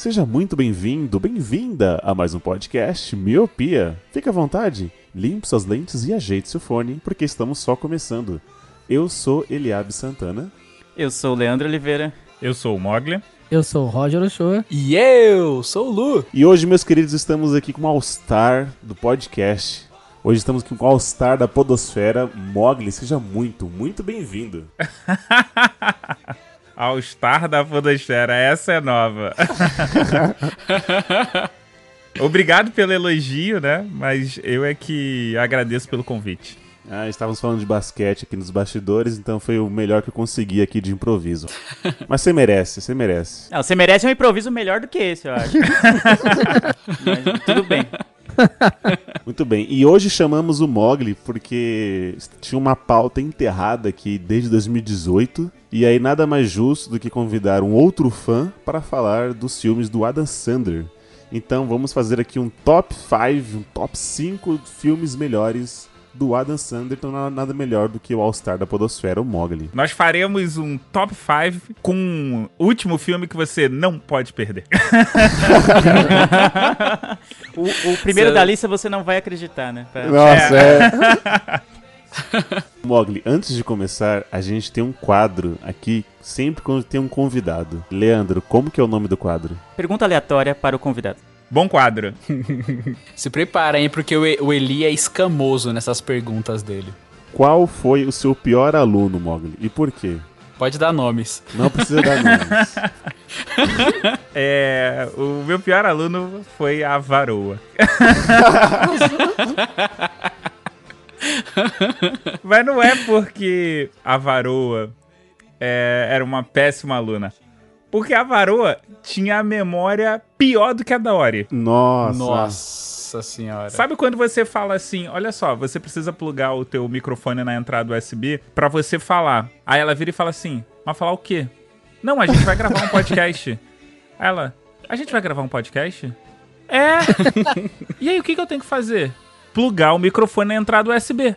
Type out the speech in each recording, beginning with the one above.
Seja muito bem-vindo, bem-vinda a mais um podcast Miopia. Fique à vontade, limpe suas lentes e ajeite seu fone, porque estamos só começando. Eu sou Eliabe Santana. Eu sou o Leandro Oliveira. Eu sou o Mogli. Eu sou o Roger Ochoa. E eu sou o Lu. E hoje, meus queridos, estamos aqui com o All-Star do podcast. Hoje estamos aqui com o All-Star da Podosfera, Mogli. Seja muito, muito bem-vindo. All Star da Podosfera, essa é nova. Obrigado pelo elogio, né? Mas eu é que agradeço pelo convite. Ah, estávamos falando de basquete aqui nos bastidores, então foi o melhor que eu consegui aqui de improviso. Mas você merece, você merece. Não, você merece um improviso melhor do que esse, eu acho. Mas tudo bem. Muito bem. E hoje chamamos o Mogli porque tinha uma pauta enterrada aqui desde 2018. E aí nada mais justo do que convidar um outro fã para falar dos filmes do Adam Sandler. Então vamos fazer aqui um top 5, um top 5 filmes melhores do Adam Sandler. Então nada- melhor do que o All-Star da Podosfera, o Mogli. Nós faremos um top 5 com o último filme que você não pode perder. O, o primeiro da lista você não vai acreditar, né? Pra- Nossa, é. Mogli, antes de começar, a gente tem um quadro aqui, sempre quando tem um convidado. Leandro, como que é o nome do quadro? Pergunta aleatória para o convidado. Bom quadro. Se prepara, hein, porque o Eli é escamoso nessas perguntas dele. Qual foi o seu pior aluno, Mogli? E por quê? Pode dar nomes. Não precisa dar nomes. É, o meu pior aluno foi a varoa. Mas não é porque a varoa é, era uma péssima aluna. Porque a varoa tinha a memória pior do que a da Ori. Nossa. Nossa senhora. Sabe quando você fala assim, olha só, você precisa plugar o teu microfone na entrada USB pra você falar. Aí ela vira e fala assim, mas falar o quê? Não, a gente vai gravar um podcast. Aí ela, a gente vai gravar um podcast? É. E aí o que, que eu tenho que fazer? Plugar o microfone na entrada USB.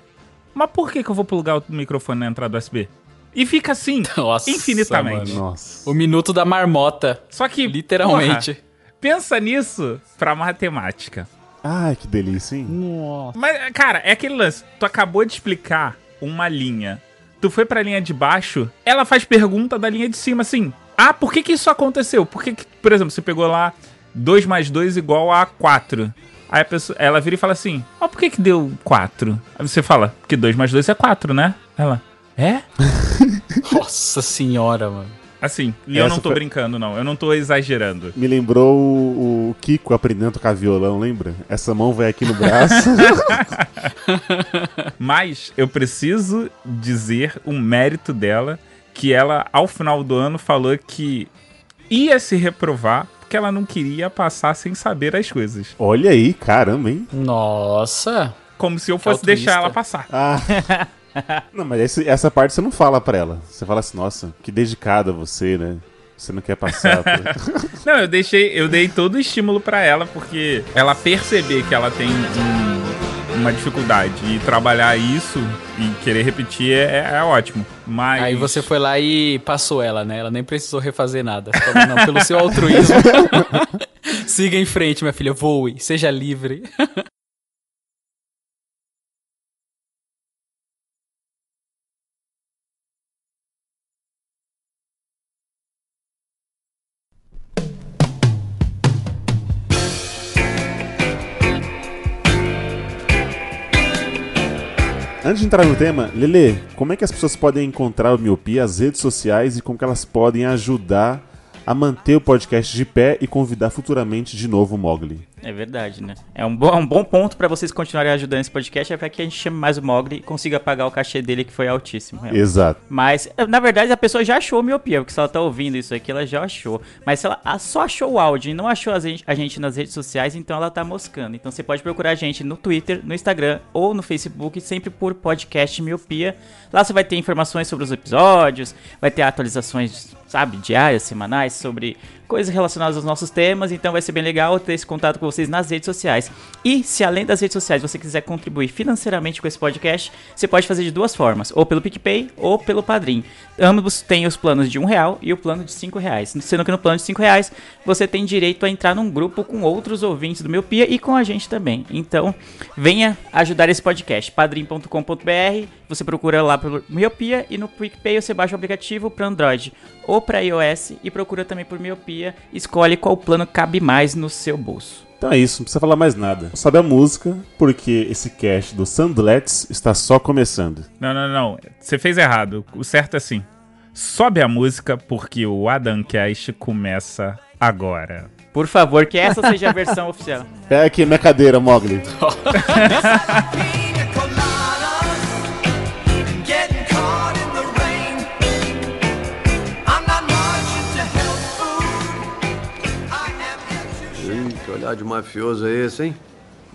Mas por que, que eu vou plugar o microfone na entrada USB? E fica assim, Nossa, infinitamente. mano. Nossa. O minuto da marmota. Só que, Literalmente. porra, pensa nisso pra matemática. Ai, que delícia, hein? Nossa. Mas, cara, é aquele lance. Tu acabou de explicar uma linha. Tu foi pra linha de baixo, ela faz pergunta da linha de cima, assim. Ah, por que que isso aconteceu? Por que, que por exemplo, você pegou lá 2 mais 2 igual a 4. Aí a pessoa, ela vira e fala assim, ó, por que que deu 4? Aí você fala, porque 2 mais 2 é 4, né? Ela, é? Nossa senhora, mano. Assim, e eu Essa não tô foi- brincando, não. Eu não tô exagerando. Me lembrou o, o Kiko aprendendo a tocar violão, lembra? Essa mão vai aqui no braço. Mas eu preciso dizer o mérito dela, que ela, ao final do ano, falou que ia se reprovar porque ela não queria passar sem saber as coisas. Olha aí, caramba, hein? Nossa. Como se eu fosse deixar ela passar. Ah. Não, mas esse- essa parte você não fala pra ela. Você fala assim, nossa, que dedicada você, né? Você não quer passar. por- Não, eu deixei, eu dei todo o estímulo pra ela, porque ela perceber que ela tem um- uma dificuldade e trabalhar isso e querer repetir é, é ótimo. Mas. Aí você foi lá e passou ela, né? Ela nem precisou refazer nada. Falou, não, pelo seu altruísmo. Siga em frente, minha filha. Voe. Seja livre. Antes de entrar no tema, Lele, como é que as pessoas podem encontrar o Miopia, as redes sociais e como que elas podem ajudar a manter o podcast de pé e convidar futuramente de novo o Mogli? É verdade, né? É um bom, um bom ponto pra vocês continuarem ajudando esse podcast, é pra que a gente chame mais o Mogli e consiga pagar o cachê dele, que foi altíssimo. realmente. Exato. Mas, na verdade, a pessoa já achou miopia, porque se ela tá ouvindo isso aqui, ela já achou. Mas se ela só achou o áudio e não achou a gente, a gente nas redes sociais, então ela tá moscando. Então você pode procurar a gente no Twitter, no Instagram ou no Facebook, sempre por podcast miopia. Lá você vai ter informações sobre os episódios, vai ter atualizações, sabe, diárias, semanais, sobre coisas relacionadas aos nossos temas. Então vai ser bem legal ter esse contato com vocês nas redes sociais. E se além das redes sociais você quiser contribuir financeiramente com esse podcast, você pode fazer de duas formas, ou pelo PicPay ou pelo Padrim. Ambos têm os planos de um real e o plano de cinco reais. Sendo que no plano de cinco reais você tem direito a entrar num grupo com outros ouvintes do Miopia e com a gente também. Então venha ajudar esse podcast. padrim.com.br você procura lá pelo Miopia e no PicPay você baixa o aplicativo para Android ou para iOS e procura também por Miopia. Escolhe qual plano cabe mais no seu bolso. Então é isso, não precisa falar mais nada. Sobe a música, porque esse cast do Sandlets está só começando. Não, não, não. Você fez errado. O certo é assim. Sobe a música porque o Adamcast começa agora. Por favor, que essa seja a versão oficial. Pega aqui minha cadeira, Mogli. olhar de mafioso é esse, hein?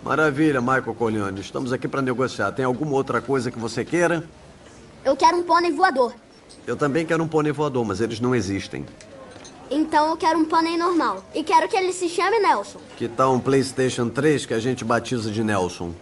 Maravilha, Michael Coliani. Estamos aqui para negociar. Tem alguma outra coisa que você queira? Eu quero um pônei voador. Eu também quero um pônei voador, mas eles não existem. Então eu quero um pônei normal. E quero que ele se chame Nelson. Que tal um PlayStation 3 que a gente batiza de Nelson?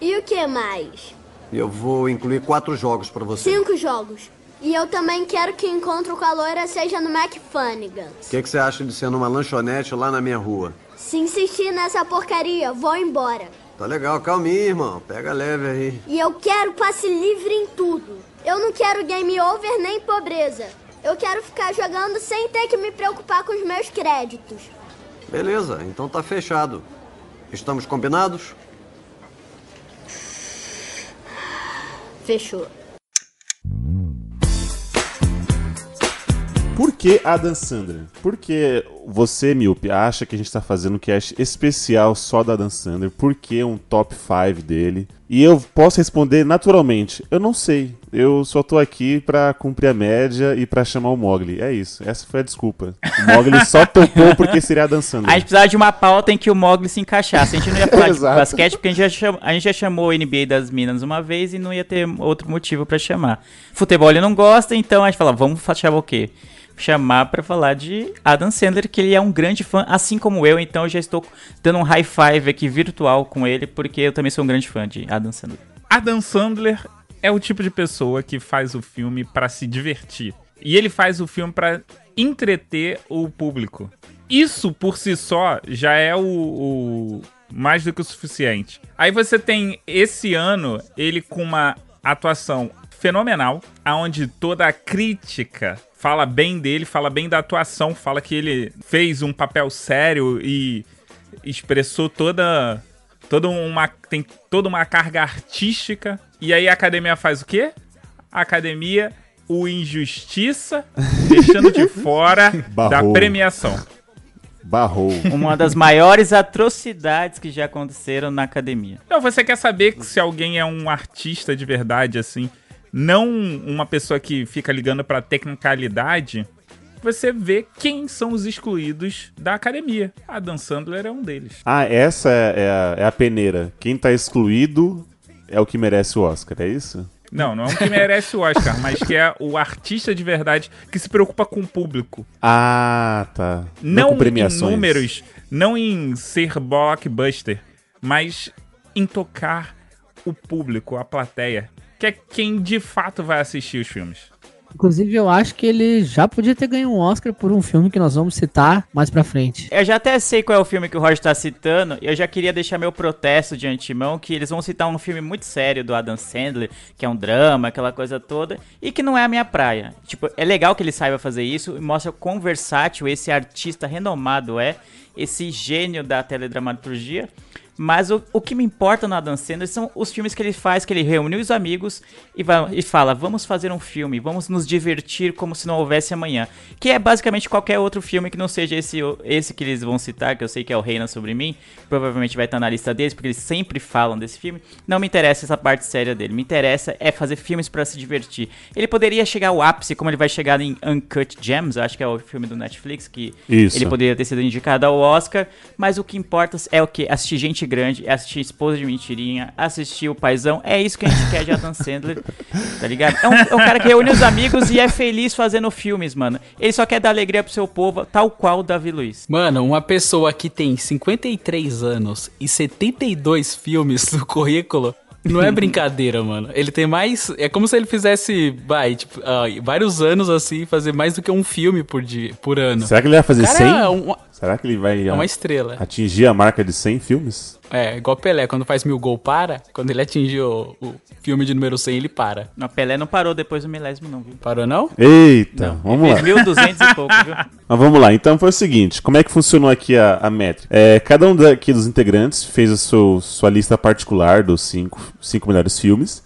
E o que mais? Eu vou incluir quatro jogos para você. Cinco jogos. E eu também quero que o encontro com a loira seja no McFunnigans. O que, que você acha de ser numa lanchonete lá na minha rua? Se insistir nessa porcaria, vou embora. Tá legal, calminha, irmão. Pega leve aí. E eu quero passe livre em tudo. Eu não quero game over nem pobreza. Eu quero ficar jogando sem ter que me preocupar com os meus créditos. Beleza, então tá fechado. Estamos combinados? Fechou. Por que Adam Sandler? Porque você, Miope, acha que a gente tá fazendo um cast especial só da Adam Sandler? Por que um top 5 dele? E eu posso responder naturalmente, eu não sei. Eu só tô aqui pra cumprir a média e pra chamar o Mogli. É isso, essa foi a desculpa. O Mogli só topou porque seria Adam A gente precisava de uma pauta em que o Mogli se encaixasse. A gente não ia falar de basquete porque a gente, já chamou, a gente já chamou o NBA das Minas uma vez e não ia ter outro motivo pra chamar. Futebol ele não gosta, então a gente fala, vamos chamar o quê? Chamar pra falar de Adam Sandler, que ele é um grande fã, assim como eu, então eu já estou dando um high five aqui virtual com ele, porque eu também sou um grande fã de Adam Sandler. Adam Sandler é o tipo de pessoa que faz o filme pra se divertir. E ele faz o filme pra entreter o público. Isso por si só já é o, o mais do que o suficiente. Aí você tem esse ano ele com uma atuação fenomenal, aonde toda a crítica fala bem dele, fala bem da atuação, fala que ele fez um papel sério e expressou toda toda uma tem toda uma carga artística. E aí a academia faz o quê? A academia o injustiça, deixando de fora da Barrou. premiação. Barrou. Uma das maiores atrocidades que já aconteceram na academia. Então, você quer saber que se alguém é um artista de verdade, assim, não uma pessoa que fica ligando pra tecnicalidade, você vê quem são os excluídos da academia. A Dan Sandler é um deles. Ah, essa é é a, é a peneira. Quem tá excluído é o que merece o Oscar, é isso? Não, não é um que merece o Oscar, mas que é o artista de verdade que se preocupa com o público. Ah, tá. Não, com em premiações. números, não em ser blockbuster, mas em tocar o público, a plateia, que é quem de fato vai assistir os filmes. Inclusive, eu acho que ele já podia ter ganho um Oscar por um filme que nós vamos citar mais pra frente. Eu já até sei qual é o filme que o Roger tá citando, e eu já queria deixar meu protesto de antemão, que eles vão citar um filme muito sério do Adam Sandler, que é um drama, aquela coisa toda, e que não é a minha praia. Tipo, é legal que ele saiba fazer isso, e mostra quão versátil esse artista renomado é, esse gênio da teledramaturgia, Mas o, o que me importa no Adam Sandler são os filmes que ele faz, que ele reúne os amigos e, vai, e fala, vamos fazer um filme, vamos nos divertir como se não houvesse amanhã. Que é basicamente qualquer outro filme que não seja esse, esse que eles vão citar, que eu sei que é o Reina Sobre Mim, provavelmente vai estar na lista deles, porque eles sempre falam desse filme. Não me interessa essa parte séria dele, me interessa é fazer filmes pra se divertir. Ele poderia chegar ao ápice, como ele vai chegar em Uncut Gems, acho que é o filme do Netflix, que Isso. ele poderia ter sido indicado ao Oscar, mas o que importa é o que? Assistir gente grande, é assistir esposa de mentirinha, assistir o paizão, é isso que a gente quer de Adam Sandler, tá ligado? É um, é um cara que reúne os amigos e é feliz fazendo filmes, mano. Ele só quer dar alegria pro seu povo, tal qual o Davi Luiz. Mano, uma pessoa que tem 53 anos e 72 filmes no currículo. Não é brincadeira, mano. Ele tem mais. É como se ele fizesse, vai, tipo, ah, vários anos assim, fazer mais do que um filme por, dia, por ano. Será que ele vai fazer Cara, 100? é uma- Será que ele vai É uma estrela. atingir a marca de 100 filmes? É, igual Pelé, quando faz mil gol, para. Quando ele atingiu o, o filme de número 100, ele para. Não, Pelé não parou depois do milésimo, não, viu? Parou, não? Eita, vamos lá. Fez 1.200 e pouco, viu? Mas vamos lá, então foi o seguinte, como é que funcionou aqui a, a métrica? É, cada um daqui dos integrantes fez a seu- sua lista particular dos cinco, cinco melhores filmes.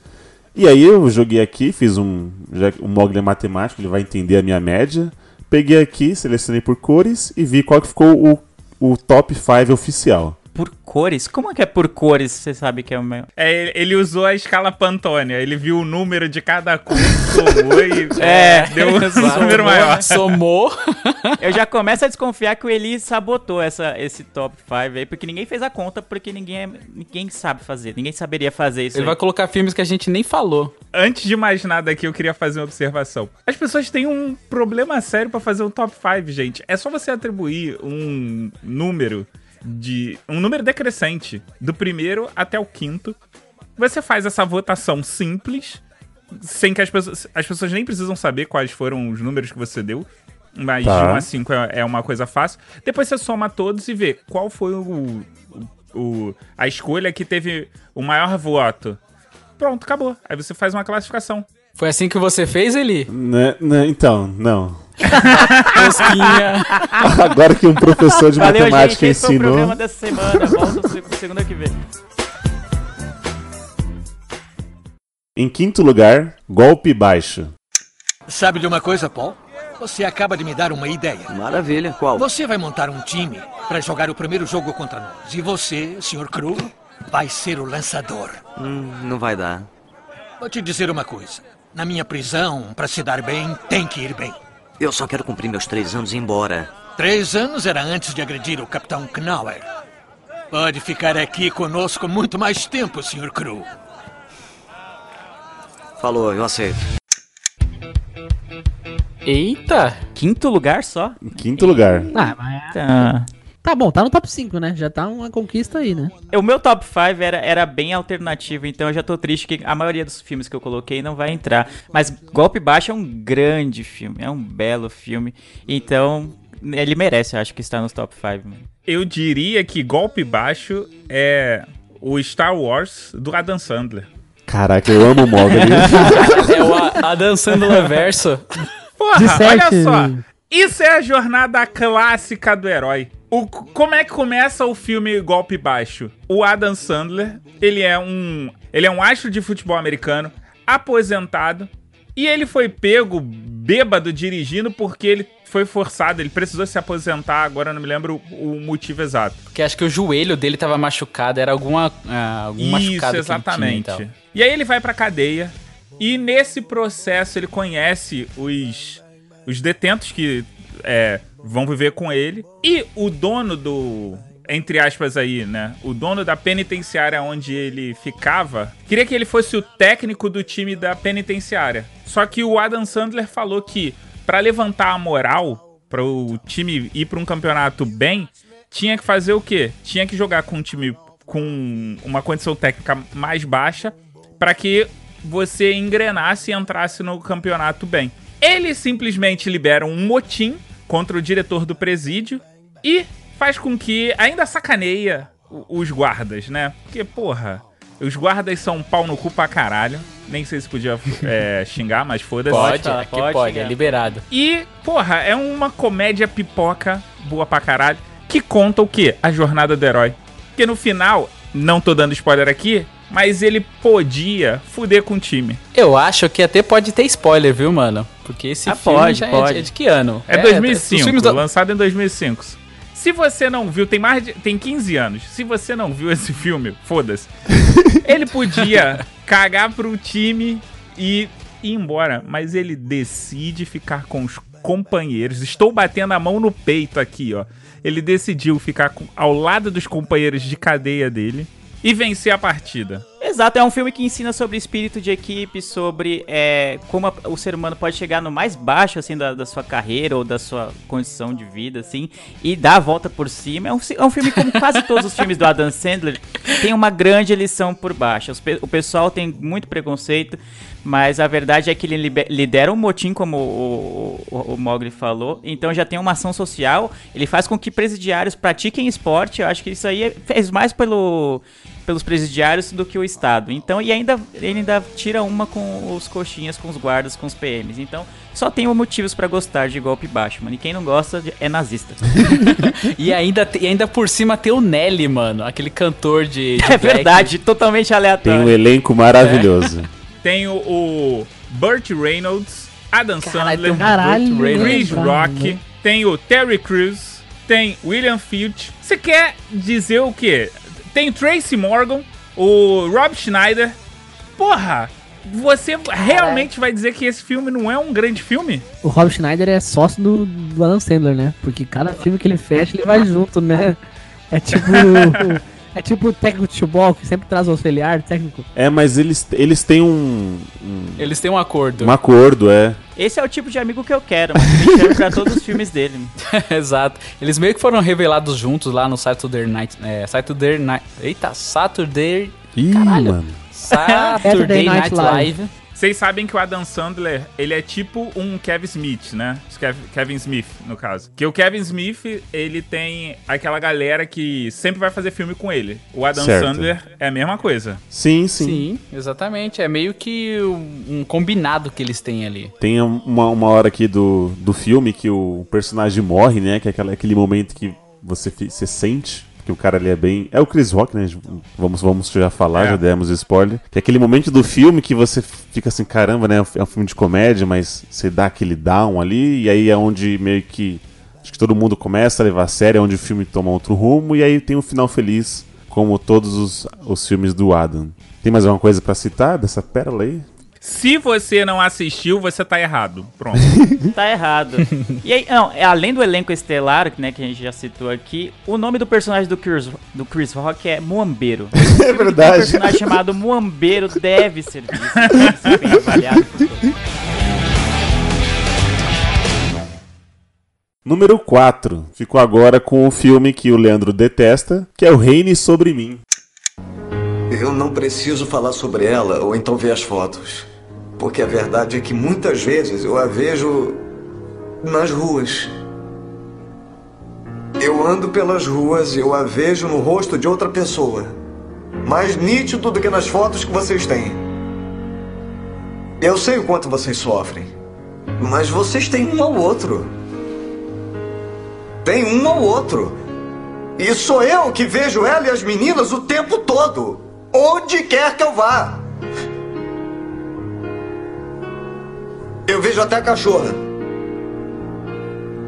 E aí eu joguei aqui, fiz um, já, que o Mogli é matemático, ele vai entender a minha média. Peguei aqui, selecionei por cores e vi qual que ficou o, o top 5 oficial. Por cores? Como é que é por cores? Você sabe que é o meu. É, ele- usou a escala Pantônia. Ele viu o número de cada cor, somou e É, deu um número maior. Somou. Eu já começo a desconfiar que o Eli sabotou essa, esse top 5 aí, porque ninguém fez a conta, porque ninguém, é- ninguém sabe fazer, ninguém saberia fazer isso Ele aí. vai colocar filmes que a gente nem falou. Antes de mais nada aqui, eu queria fazer uma observação. As pessoas têm um problema sério pra fazer um top 5, gente. É só você atribuir um número de um número decrescente do primeiro até o quinto. Você faz essa votação simples, sem que as pessoas as pessoas nem precisam saber quais foram os números que você deu. Mas Tá. de 1 a 5 é, é uma coisa fácil. Depois você soma todos e vê qual foi o, o- o- a escolha que teve o maior voto. Pronto, acabou. Aí você faz uma classificação. Foi assim que você fez, Eli? Né, né, então, não. Tosquinha. Agora que um professor de Valeu, matemática gente. Esse foi o ensinou. programa dessa semana. Volta segunda que vem. Em quinto lugar, golpe baixo. Sabe de uma coisa, Paul? Você acaba de me dar uma ideia. Maravilha. Qual? Você vai montar um time para jogar o primeiro jogo contra nós. E você, Sr. Crew, vai ser o lançador. Hum, não vai dar. Vou te dizer uma coisa. Na minha prisão, para se dar bem, tem que ir bem. Eu só quero cumprir meus três anos e ir embora. Três anos era antes de agredir o Capitão Knauer. Pode ficar aqui conosco muito mais tempo, Sr. Crew. Falou, eu aceito. Eita! Quinto lugar só? Em quinto lugar. Ah, mas... Tá. Tá bom, tá no top 5, né? Já tá uma conquista aí, né? O meu top 5 era, era bem alternativo, então eu já tô triste que a maioria dos filmes que eu coloquei não vai entrar. Mas Golpe Baixo é um grande filme, é um belo filme. Então, ele merece, eu acho, que está nos top 5. mano. Eu diria que Golpe Baixo é o Star Wars do Adam Sandler. Caraca, eu amo o Mogli. É o Adam Sandler verso. Porra, olha só. Isso é a jornada clássica do herói. O, como é que começa o filme Golpe Baixo? O Adam Sandler, ele é um, ele é um astro de futebol americano, aposentado, e ele foi pego bêbado dirigindo porque ele foi forçado, ele precisou se aposentar, agora eu não me lembro o, o motivo exato. Porque acho que o joelho dele tava machucado, era alguma, ah, algum Isso, machucado exatamente. tinha então. e. E aí ele vai pra cadeia e nesse processo ele conhece os, os detentos que é, vão viver com ele e o dono do entre aspas aí, né? O dono da penitenciária onde ele ficava queria que ele fosse o técnico do time da penitenciária. Só que o Adam Sandler falou que pra levantar a moral para o time ir pra um campeonato bem, tinha que fazer o quê? Tinha que jogar com um time com uma condição técnica mais baixa para que você engrenasse e entrasse no campeonato bem. Ele simplesmente libera um motim contra o diretor do presídio e faz com que ainda sacaneia os guardas, né? Porque, porra, os guardas são um pau no cu pra caralho. Nem sei se podia é, xingar, mas foda-se. Pode, falar, aqui pode pode, chegar. é liberado. E, porra, é uma comédia pipoca boa pra caralho que conta o quê? A jornada do herói. Porque no final, não tô dando spoiler aqui, mas ele podia fuder com o time. Eu acho que até pode ter spoiler, viu, mano? Porque esse Ah, filme pode, já é pode. de- é de que ano? É, os 2005, filmes da- lançado em 2005. Se você não viu, tem mais de, tem 15 anos. Se você não viu esse filme, foda-se. Ele podia cagar pro time e ir embora, mas ele decide ficar com os companheiros. Estou batendo a mão no peito aqui, ó. Ele decidiu ficar com- ao lado dos companheiros de cadeia dele e vencer a partida. Exato, é um filme que ensina sobre espírito de equipe, sobre é, como a- o ser humano pode chegar no mais baixo, assim, da, da sua carreira ou da sua condição de vida, assim, e dar a volta por cima. É um, é um filme como quase todos os filmes do Adam Sandler, tem uma grande lição por baixo. Os o pessoal tem muito preconceito, mas a verdade é que ele lidera um motim, como o, o, o Mogli falou, então já tem uma ação social, ele faz com que presidiários pratiquem esporte, eu acho que isso aí é- fez mais pelo pelos presidiários do que o Estado. Então, e ainda ele ainda tira uma com os coxinhas, com os guardas, com os PMs. Então, só tem motivos pra gostar de golpe baixo, mano. E quem não gosta de- é nazista. E ainda, e ainda por cima tem o Nelly, mano. Aquele cantor de. de é black. verdade, totalmente Tem aleatório. um elenco maravilhoso. Tem o, o Burt Reynolds, Adam Sandler, Caralho, Chris lembrava, Rock, né? tem o Terry Crews, tem William Filch. Você quer dizer o quê? Tem Tracy Morgan, o Rob Schneider. Porra, você realmente vai dizer que esse filme não é um grande filme? O Rob Schneider é sócio do, do Adam Sandler, né? Porque cada filme que ele fecha, ele vai junto, né? É tipo. é tipo o técnico de futebol que sempre traz o auxiliar técnico. É, mas eles, eles têm um, um, Eles têm um acordo. um acordo, é. Esse é o tipo de amigo que eu quero, mano. Me chama pra todos os filmes dele. Exato. Eles meio que foram revelados juntos lá no Saturday Night. É, Saturday Night. Eita, Saturday. Ih, Caralho. mano. Saturday Night Live. Vocês sabem que o Adam Sandler, ele é tipo um Kevin Smith, né? Kev- Kevin Smith, no caso. Que o Kevin Smith, ele tem aquela galera que sempre vai fazer filme com ele. O Adam Certo. Sandler é a mesma coisa. Sim, sim. Sim, exatamente. É meio que um combinado que eles têm ali. Tem uma, uma hora aqui do, do filme que o personagem morre, né? Que é aquela, aquele momento que você, você sente que o cara ali é bem. É o Chris Rock, né? Vamos, vamos já falar, É. já demos spoiler. Que é aquele momento do filme que você fica assim, caramba, né? É um filme de comédia, mas você dá aquele down ali, e aí é onde meio que. Acho que todo mundo começa a levar a sério, é onde o filme toma outro rumo, e aí tem um final feliz, como todos os, os filmes do Adam. Tem mais alguma coisa pra citar dessa pérola aí? Se você não assistiu, você tá errado. Pronto. Tá errado. E aí, não, é, além do elenco estelar, né, que a gente já citou aqui, o nome do personagem do Chris, do Chris Rock é Muambeiro. É Um verdade. personagem chamado Muambeiro deve ser visto, deve ser bem avaliado. Número 4. Ficou agora com o filme que o Leandro detesta, que é o Reine Sobre Mim. Eu não preciso falar sobre ela ou então ver as fotos. Porque a verdade é que muitas vezes eu a vejo nas ruas. Eu ando pelas ruas e eu a vejo no rosto de outra pessoa. Mais nítido do que nas fotos que vocês têm. Eu sei o quanto vocês sofrem. Mas vocês têm um ao outro. Tem um ao outro. E sou eu que vejo ela e as meninas o tempo todo. Onde quer que eu vá. Eu vejo até a cachorra.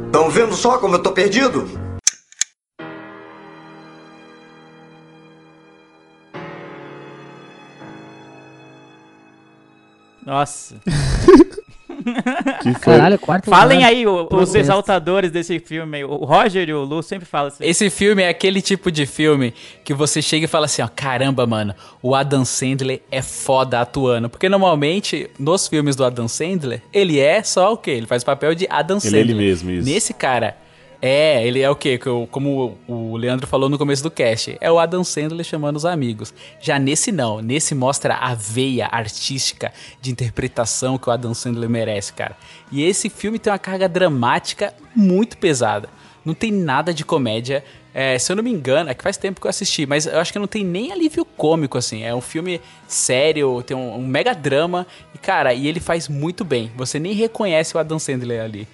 Estão vendo só como eu tô perdido? Nossa. Que foi? Caralho, quarto Falem lugar. aí o- os exaltadores desse filme. aí. O Roger e o Lu sempre falam assim. Esse filme é aquele tipo de filme que você chega e fala assim, ó, caramba, mano, o Adam Sandler é foda atuando. Porque normalmente, nos filmes do Adam Sandler, ele é só o quê? Ele faz o papel de Adam Ele é Sandler. ele mesmo, isso. Nesse cara, é, ele é o quê? Como o Leandro falou no começo do cast, é o Adam Sandler chamando os amigos. Já nesse não, nesse mostra a veia artística de interpretação que o Adam Sandler merece, cara. E esse filme tem uma carga dramática muito pesada. Não tem nada de comédia. É, se eu não me engano, é que faz tempo que eu assisti, mas eu acho que não tem nem alívio cômico, assim. É um filme sério, tem um, um mega drama. E, cara, e ele faz muito bem. Você nem reconhece o Adam Sandler ali.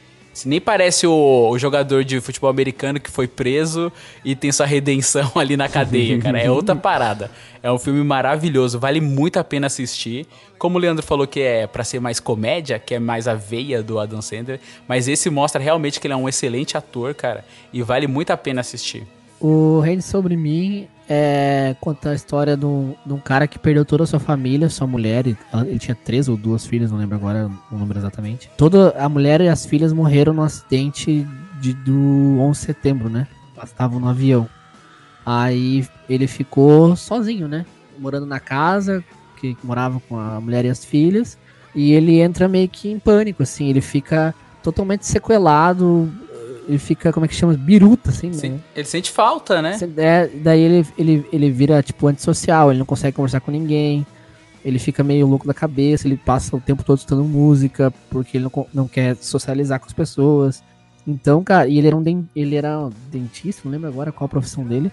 Nem parece o, o jogador de futebol americano que foi preso e tem sua redenção ali na cadeia, cara. É outra parada. É um filme maravilhoso, vale muito a pena assistir. Como o Leandro falou que é pra ser mais comédia, que é mais a veia do Adam Sandler, mas esse mostra realmente que ele é um excelente ator, cara, e vale muito a pena assistir. O Reino Sobre Mim é, conta a história de um, de um cara que perdeu toda a sua família, sua mulher. e- ela- Ele tinha três ou duas filhas, não lembro agora o número exatamente. Toda a mulher e as filhas morreram no acidente de, do 11 de setembro, né? Elas estavam no avião. Aí ele ficou sozinho, né? Morando na casa, que morava com a mulher e as filhas. E ele entra meio que em pânico, assim. Ele fica totalmente sequelado. Ele fica, como é que chama? Biruta, assim, né? Ele sente falta, né? É, daí ele, ele, ele vira, tipo, antissocial, ele não consegue conversar com ninguém, ele fica meio louco da cabeça, ele passa o tempo todo escutando música, porque ele não, não quer socializar com as pessoas. Então, cara, e ele era um, den- ele era um dentista, não lembro agora qual a profissão dele,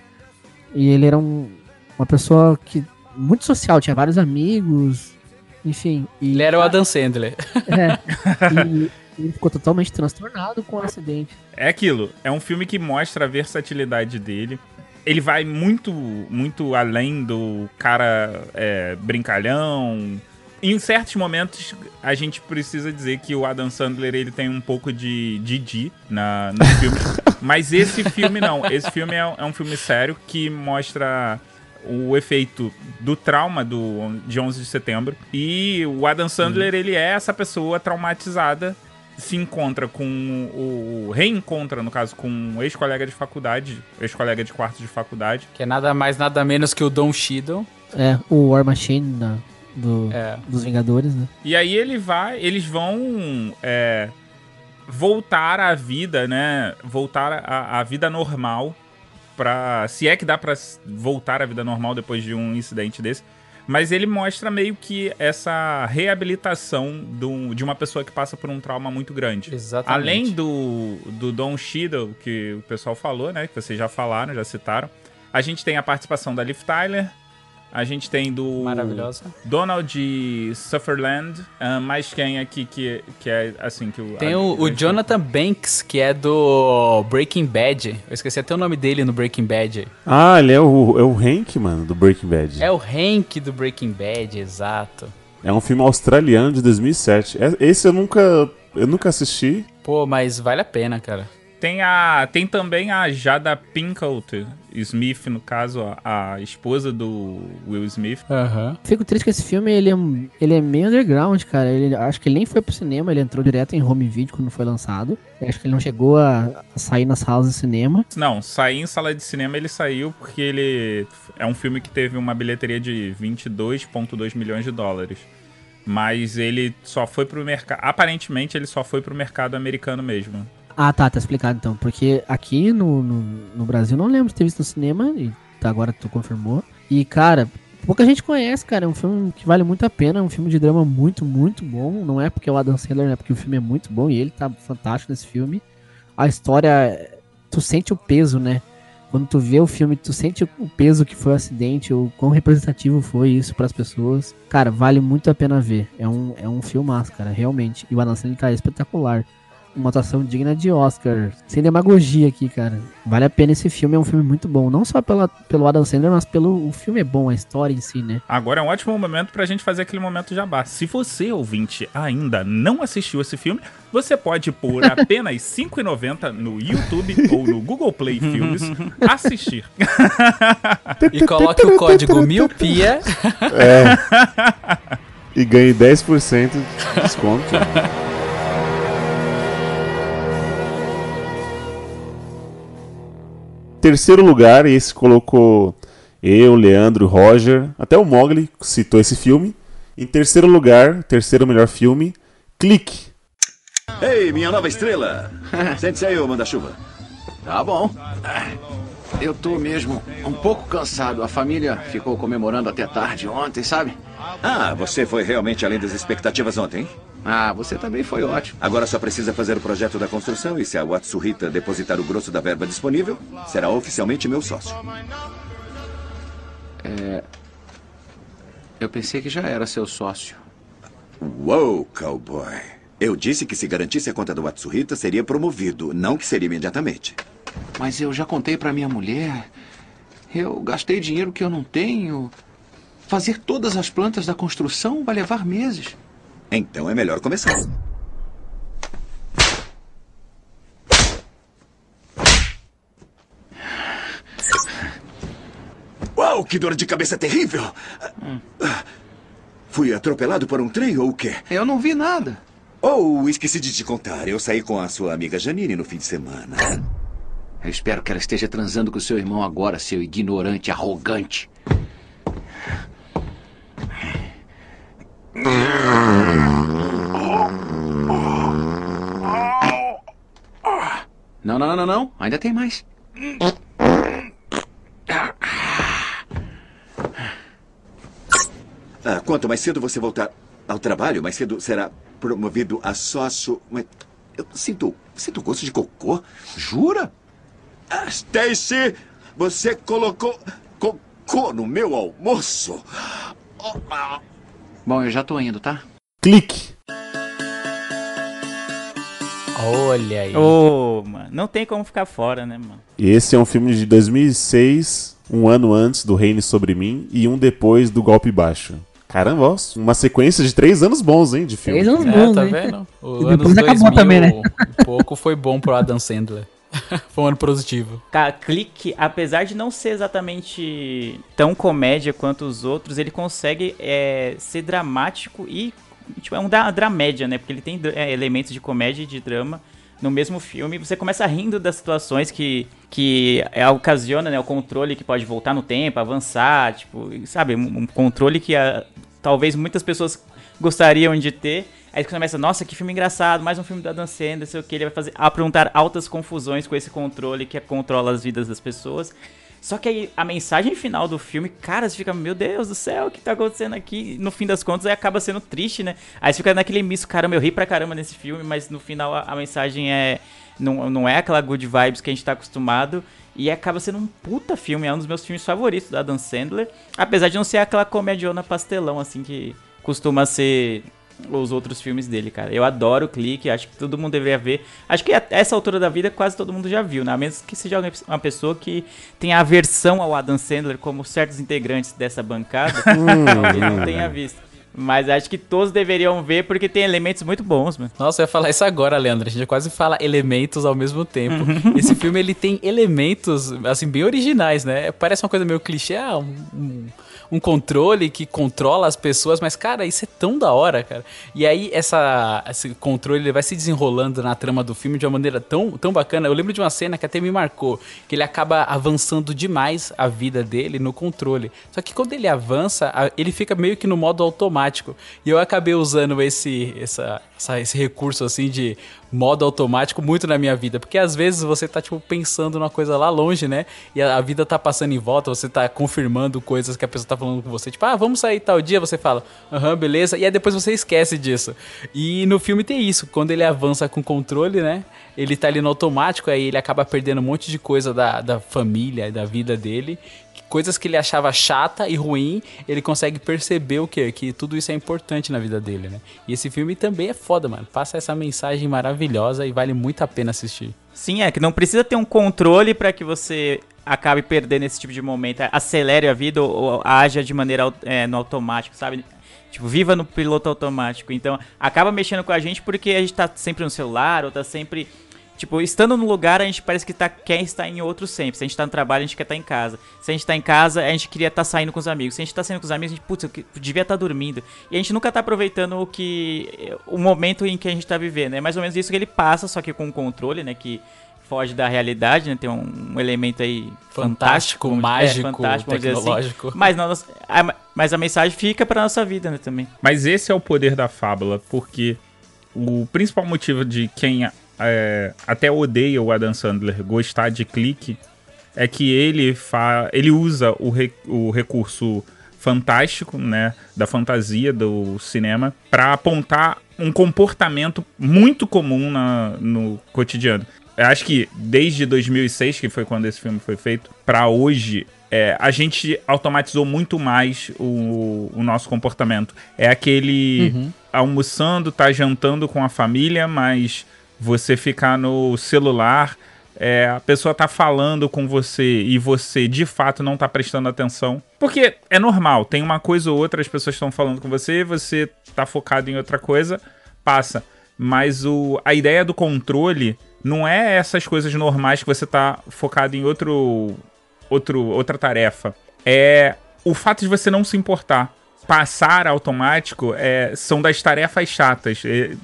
e ele era um, uma pessoa que muito social, tinha vários amigos, enfim. E, Ele era o Adam Sandler. É, e ele ficou totalmente transtornado com o acidente. É aquilo, é um filme que mostra a versatilidade dele. Ele vai muito, muito além do cara é, brincalhão. Em certos momentos, a gente precisa dizer que o Adam Sandler ele tem um pouco de Didi na, no filme. Mas esse filme não. Esse filme é, é um filme sério que mostra o efeito do trauma do, de 11 de setembro. E o Adam Sandler, ele é essa pessoa traumatizada se encontra com o. reencontra, no caso, com um ex-colega de faculdade, ex-colega de quarto de faculdade. Que é nada mais, nada menos que o Don Cheadle. É, o War Machine da- do, É. dos Vingadores, né? E aí ele vai, eles vão é, voltar à vida, né? Voltar à, vida normal. Pra, se é que dá pra s- voltar à vida normal depois de um incidente desse. Mas ele mostra meio que essa reabilitação do- de uma pessoa que passa por um trauma muito grande. Exatamente. Além do, do Don Cheadle, que o pessoal falou, né? Que vocês já falaram, já citaram. A gente tem a participação da Liv Tyler. A gente tem do Maravilhosa. Donald Sutherland. ah, mais quem aqui que, que é assim que o. Tem o, o Jonathan Banks, que é do Breaking Bad. Eu esqueci até o nome dele no Breaking Bad. Ah, ele é o, é o Hank, mano, do Breaking Bad. É o Hank do Breaking Bad, exato. É um filme australiano de 2007. É- Esse eu nunca, eu nunca assisti. Pô, mas vale a pena, cara. Tem, a, tem também a Jada Pinkett Smith, no caso, a, a esposa do Will Smith. Aham. Fico triste que esse filme ele é, ele é meio underground, cara. Ele, acho que ele nem foi pro cinema, ele entrou direto em home video quando foi lançado. Eu acho que ele não chegou a, a sair nas salas de cinema. Não, sair em sala de cinema ele saiu porque ele é um filme que teve uma bilheteria de 22,2 milhões de dólares. Mas ele só foi pro mercado. Aparentemente, ele só foi pro mercado americano mesmo. Ah, tá, tá explicado então. Porque aqui no, no, no Brasil não lembro de ter visto no cinema, e tá, agora tu confirmou. E, cara, pouca gente conhece, cara. É um filme que vale muito a pena. É um filme de drama muito, muito bom. Não é porque é o Adam Sandler, é porque o filme é muito bom e ele tá fantástico nesse filme. A história, tu sente o peso, né? Quando tu vê o filme, tu sente o peso que foi o acidente, o quão representativo foi isso pras pessoas. Cara, vale muito a pena ver. É um, é um filmaço, cara, realmente. E o Adam Sandler tá espetacular uma atuação digna de Oscar. Sem demagogia aqui, cara. Vale a pena esse filme, é um filme muito bom. Não só pela, pelo Adam Sandler, mas pelo o filme é bom, a história em si, né? Agora é um ótimo momento pra gente fazer aquele momento jabá. Se você, ouvinte, ainda não assistiu esse filme, você pode por apenas R$ 5,90 no YouTube ou no Google Play Filmes assistir. E coloque o código miopia. É. E ganhe 10% de desconto. Terceiro lugar, esse colocou eu, Leandro, Roger, até o Mogli citou esse filme. Em terceiro lugar, terceiro melhor filme, Clique. Ei, minha nova estrela! Sente-se aí, ô manda-chuva. Tá bom. Eu tô mesmo um pouco cansado. A família ficou comemorando até tarde ontem, sabe? Ah, você foi realmente além das expectativas ontem? Ah, você também foi ótimo. Agora só precisa fazer o projeto da construção e se a Watsuhita depositar o grosso da verba disponível, será oficialmente meu sócio. É. Eu pensei que já era seu sócio. Uou, cowboy. Eu disse que se garantisse a conta do Atsuhita, seria promovido, não que seria imediatamente. Mas eu já contei pra minha mulher. Eu gastei dinheiro que eu não tenho. Fazer todas as plantas da construção vai levar meses. Então é melhor começar. Uau, que dor de cabeça terrível! Fui atropelado por um trem ou o quê? Eu não vi nada. Oh, esqueci de te contar. Eu saí com a sua amiga Janine no fim de semana. Eu espero que ela esteja transando com seu irmão agora, seu ignorante arrogante. Não, não, não, não. Ainda tem mais. Ah, quanto mais cedo você voltar ao trabalho, mais cedo será promovido a sócio. Mas eu sinto. Sinto gosto de cocô. Jura? Ah, Stacy, você colocou cocô no meu almoço. Oh, ah. Bom, eu já tô indo, tá? Clique. Olha aí. Ô, mano, não tem como ficar fora, né, mano? Esse é um filme de 2006, um ano antes do Reine Sobre Mim e um depois do Golpe Baixo. Caramba, ó, uma sequência de três anos bons, hein, de filme. Três anos É, bons, tá hein? vendo? O E depois acabou 2000, também, né? um pouco foi bom pro Adam Sandler. foi um ano positivo. Clique, apesar de não ser exatamente tão comédia quanto os outros, ele consegue é, ser dramático e. Tipo, é um dra- dramédia, né? Porque ele tem é, elementos de comédia e de drama no mesmo filme. Você começa rindo das situações que, que é, ocasiona, né? O controle que pode voltar no tempo, avançar, tipo, sabe? Um, um controle que ah, talvez muitas pessoas gostariam de ter. Aí você começa, nossa, que filme engraçado, mais um filme da Dan Sandler, sei o que, ele vai fazer aprontar altas confusões com esse controle que controla as vidas das pessoas. Só que aí a mensagem final do filme, cara, você fica, meu Deus do céu, o que tá acontecendo aqui? No fim das contas, aí acaba sendo triste, né? Aí você fica naquele misto, caramba, eu ri pra caramba nesse filme, mas no final a, a mensagem é. Não, não é aquela good vibes que a gente tá acostumado. E acaba sendo um puta filme, é um dos meus filmes favoritos da Dan Sandler. Apesar de não ser aquela comediona pastelão, assim, que costuma ser os outros filmes dele, cara. Eu adoro o Clique, acho que todo mundo deveria ver. Acho que a essa altura da vida quase todo mundo já viu, né? A menos que seja uma pessoa que tenha aversão ao Adam Sandler, como certos integrantes dessa bancada, talvez não tenha visto. Mas acho que todos deveriam ver porque tem elementos muito bons, mano. Nossa, eu ia falar isso agora, Leandro. A gente quase fala elementos ao mesmo tempo. Esse filme, ele tem elementos, assim, bem originais, né? Parece uma coisa meio clichê, ah, um, um, um controle que controla as pessoas, mas, cara, isso é tão da hora, cara. E aí, essa, esse controle, ele vai se desenrolando na trama do filme de uma maneira tão, tão bacana. Eu lembro de uma cena que até me marcou, que ele acaba avançando demais a vida dele no controle. Só que quando ele avança, ele fica meio que no modo automático. E eu acabei usando esse, essa, essa- esse recurso assim de modo automático muito na minha vida. Porque às vezes você tá, tipo, pensando numa coisa lá longe, né? E a, a vida tá passando em volta, você tá confirmando coisas que a pessoa tá falando com você. Tipo, ah, vamos sair tal dia, você fala, aham, beleza. E aí depois você esquece disso. E no filme tem isso. Quando ele avança com controle, né? Ele tá ali no automático, aí ele acaba perdendo um monte de coisa da, da família, da vida dele coisas que ele achava chata e ruim, ele consegue perceber o quê? Que tudo isso é importante na vida dele, né? E esse filme também é foda, mano. Passa essa mensagem maravilhosa e vale muito a pena assistir. Sim, é que não precisa ter um controle pra que você acabe perdendo esse tipo de momento, acelere a vida ou, haja de maneira é, no automático, sabe? Tipo, viva no piloto automático. Então, acaba mexendo com a gente porque a gente tá sempre no celular ou tá sempre. Tipo, estando no lugar, a gente parece que tá, quer estar em outro sempre. Se a gente tá no trabalho, a gente quer estar em casa. Se a gente tá em casa, a gente queria estar saindo com os amigos. Se a gente tá saindo com os amigos, a gente, putz, eu que- devia estar dormindo. E a gente nunca tá aproveitando o que. o momento em que a gente tá vivendo. É mais ou menos isso que ele passa, só que com controle, né? Que foge da realidade, né? Tem um, um elemento aí Fantástico, fantástico, vamos- mágico, vamos dizer assim. tecnológico. Mas, não, a, mas a mensagem fica pra nossa vida, né, também. Mas esse é o poder da fábula, porque o principal motivo de quem é, até odeia o Adam Sandler gostar de clique é que ele, fa ele usa o, re- o recurso fantástico, né, da fantasia do cinema, para apontar um comportamento muito comum na- no cotidiano. Eu acho que desde 2006, que foi quando esse filme foi feito, pra hoje, é, a gente automatizou muito mais o, o nosso comportamento. É aquele. Uhum. almoçando, tá jantando com a família, mas você ficar no celular, é, a pessoa tá falando com você e você de fato não tá prestando atenção. Porque é normal, tem uma coisa ou outra, as pessoas estão falando com você, você tá focado em outra coisa, passa. Mas o, a ideia do controle não é essas coisas normais que você tá focado em outro, outro outra tarefa. É o fato de você não se importar. Passar automático é, são das tarefas chatas.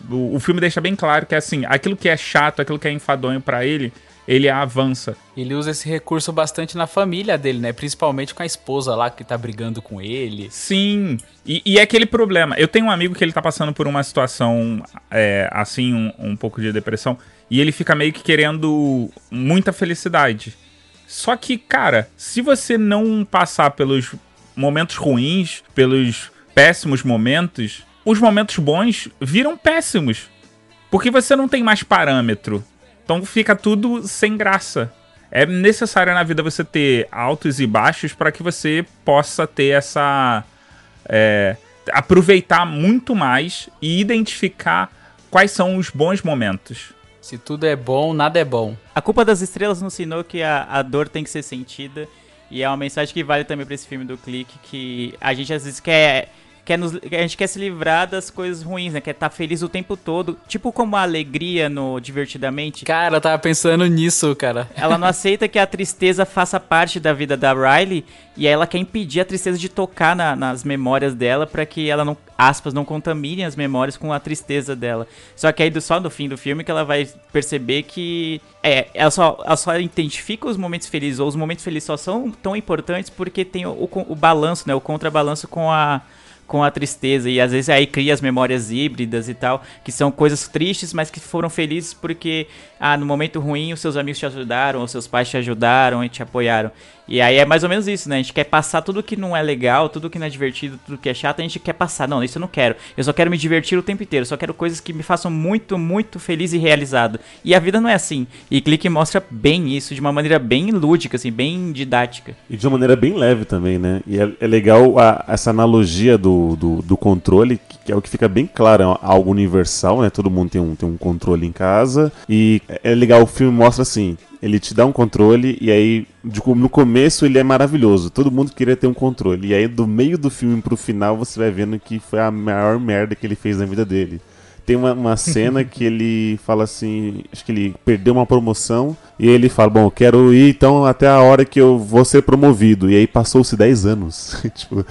O, o filme deixa bem claro que assim, aquilo que é chato, aquilo que é enfadonho pra ele, ele avança. Ele usa esse recurso bastante na família dele, né? Principalmente com a esposa lá que tá brigando com ele. Sim, e, e é aquele problema. Eu tenho um amigo que ele tá passando por uma situação é, assim, um, um pouco de depressão, e ele fica meio que querendo muita felicidade. Só que, cara, se você não passar pelos momentos ruins, pelos péssimos momentos, os momentos bons viram péssimos. Porque você não tem mais parâmetro. Então fica tudo sem graça. É necessário na vida você ter altos e baixos para que você possa ter essa. é, aproveitar muito mais e identificar quais são os bons momentos. Se tudo é bom, nada é bom. A culpa das estrelas nos ensinou que a, a dor tem que ser sentida. E é uma mensagem que vale também pra esse filme do Clique, que a gente às vezes quer. Quer nos, a gente quer se livrar das coisas ruins, né? Quer estar feliz o tempo todo. Tipo como a alegria no Divertidamente. Cara, eu tava pensando nisso, cara. Ela não aceita que a tristeza faça parte da vida da Riley. E aí ela quer impedir a tristeza de tocar na- nas memórias dela para que ela não, aspas, não contamine as memórias com a tristeza dela. Só que aí do, só no fim do filme que ela vai perceber que é, ela só, ela só identifica os momentos felizes, ou os momentos felizes só são tão importantes porque tem o, o, o balanço, né? O contrabalanço com a com a tristeza e às vezes aí cria as memórias híbridas e tal, que são coisas tristes, mas que foram felizes porque ah, no momento ruim os seus amigos te ajudaram, os seus pais te ajudaram e te apoiaram. E aí é mais ou menos isso, né? A gente quer passar tudo que não é legal, tudo que não é divertido, tudo que é chato, a gente quer passar. Não, isso eu não quero. Eu só quero me divertir o tempo inteiro, só quero coisas que me façam muito, muito feliz e realizado. E a vida não é assim. E Clique mostra bem isso, de uma maneira bem lúdica, assim, bem didática. E de uma maneira bem leve também, né? E é, é legal a- essa analogia do, do, do controle, que é o que fica bem claro, é algo universal, né? Todo mundo tem um, tem um controle em casa. E é legal, o filme mostra assim. Ele te dá um controle e aí de no começo ele é maravilhoso. Todo mundo queria ter um controle. E aí do meio do filme pro final você vai vendo que foi a maior merda que ele fez na vida dele. Tem uma, uma cena que ele fala assim, acho que ele perdeu uma promoção e ele fala, bom, quero ir então até a hora que eu vou ser promovido. E aí passou-se 10 anos. tipo,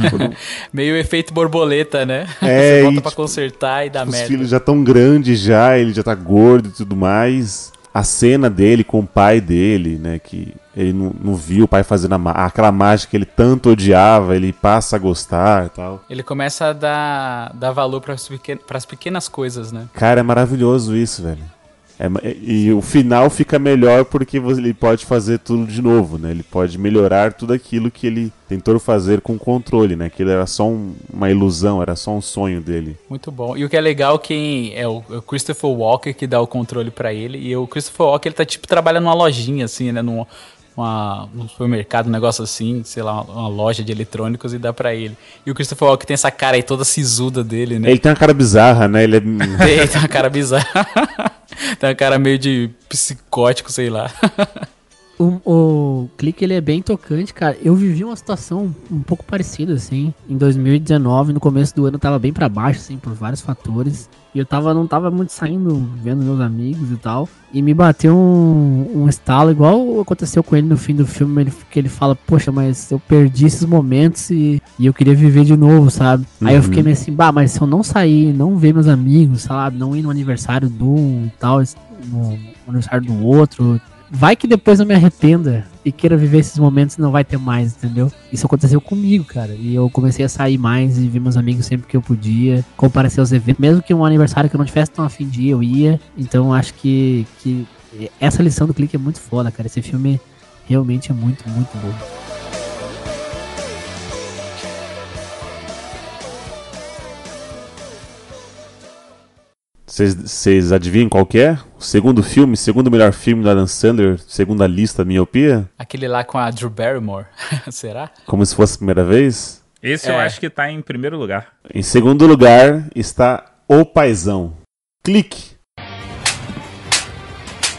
Meio efeito borboleta, né? É, Você volta e, pra tipo, consertar e dá os merda. filhos já tão grandes já, ele já tá gordo e tudo mais. A cena dele com o pai dele, né, que ele não, não viu o pai fazendo a aquela mágica que ele tanto odiava, ele passa a gostar e tal. Ele começa a dar, dar valor pequen pras pequenas coisas, né? Cara, é maravilhoso isso, velho. É e o final fica melhor porque ele pode fazer tudo de novo, né? Ele pode melhorar tudo aquilo que ele tentou fazer com o controle, né? Que ele era só um- uma ilusão, era só um sonho dele. Muito bom. E o que é legal quem é o, é o Christopher Walker que dá o controle pra ele. E o Christopher Walker, ele tá tipo trabalhando numa lojinha, assim, né? Num, uma, supermercado, um negócio assim, sei lá, uma loja de eletrônicos e dá pra ele. E o Christopher Walker tem essa cara aí toda sisuda dele, né? Ele tem uma cara bizarra, né? Ele é. Tem, tem uma cara bizarra. tem uma cara meio de psicótico, sei lá. O, o clique ele é bem tocante, cara. Eu vivi uma situação um pouco parecida, assim. Em 2019, no começo do ano, eu tava bem pra baixo, assim, por vários fatores. E eu tava, não tava muito saindo, vendo meus amigos e tal. E me bateu um, um estalo, igual aconteceu com ele no fim do filme, ele, que ele fala, poxa, mas eu perdi esses momentos e, e eu queria viver de novo, sabe? Aí eu Uhum. fiquei meio assim, bah, mas se eu não sair, não ver meus amigos, sabe? Não ir no aniversário do um e tal, no aniversário do outro, vai que depois eu me arrependa e queira viver esses momentos não vai ter mais, entendeu? Isso aconteceu comigo, cara. E eu comecei a sair mais e ver meus amigos sempre que eu podia, comparecer aos eventos, mesmo que um aniversário que eu não tivesse tão afim de ir, eu ia. Então acho que, que essa lição do clique é muito foda, cara. Esse filme realmente é muito, muito bom. Vocês- adivinham qual que é? O segundo filme, segundo melhor filme do Adam Sandler, segundo a lista Miopia? Aquele lá com a Drew Barrymore. Será? Como se fosse a primeira vez? Esse eu É. acho que tá em primeiro lugar. Em segundo lugar está O Paizão. Clique.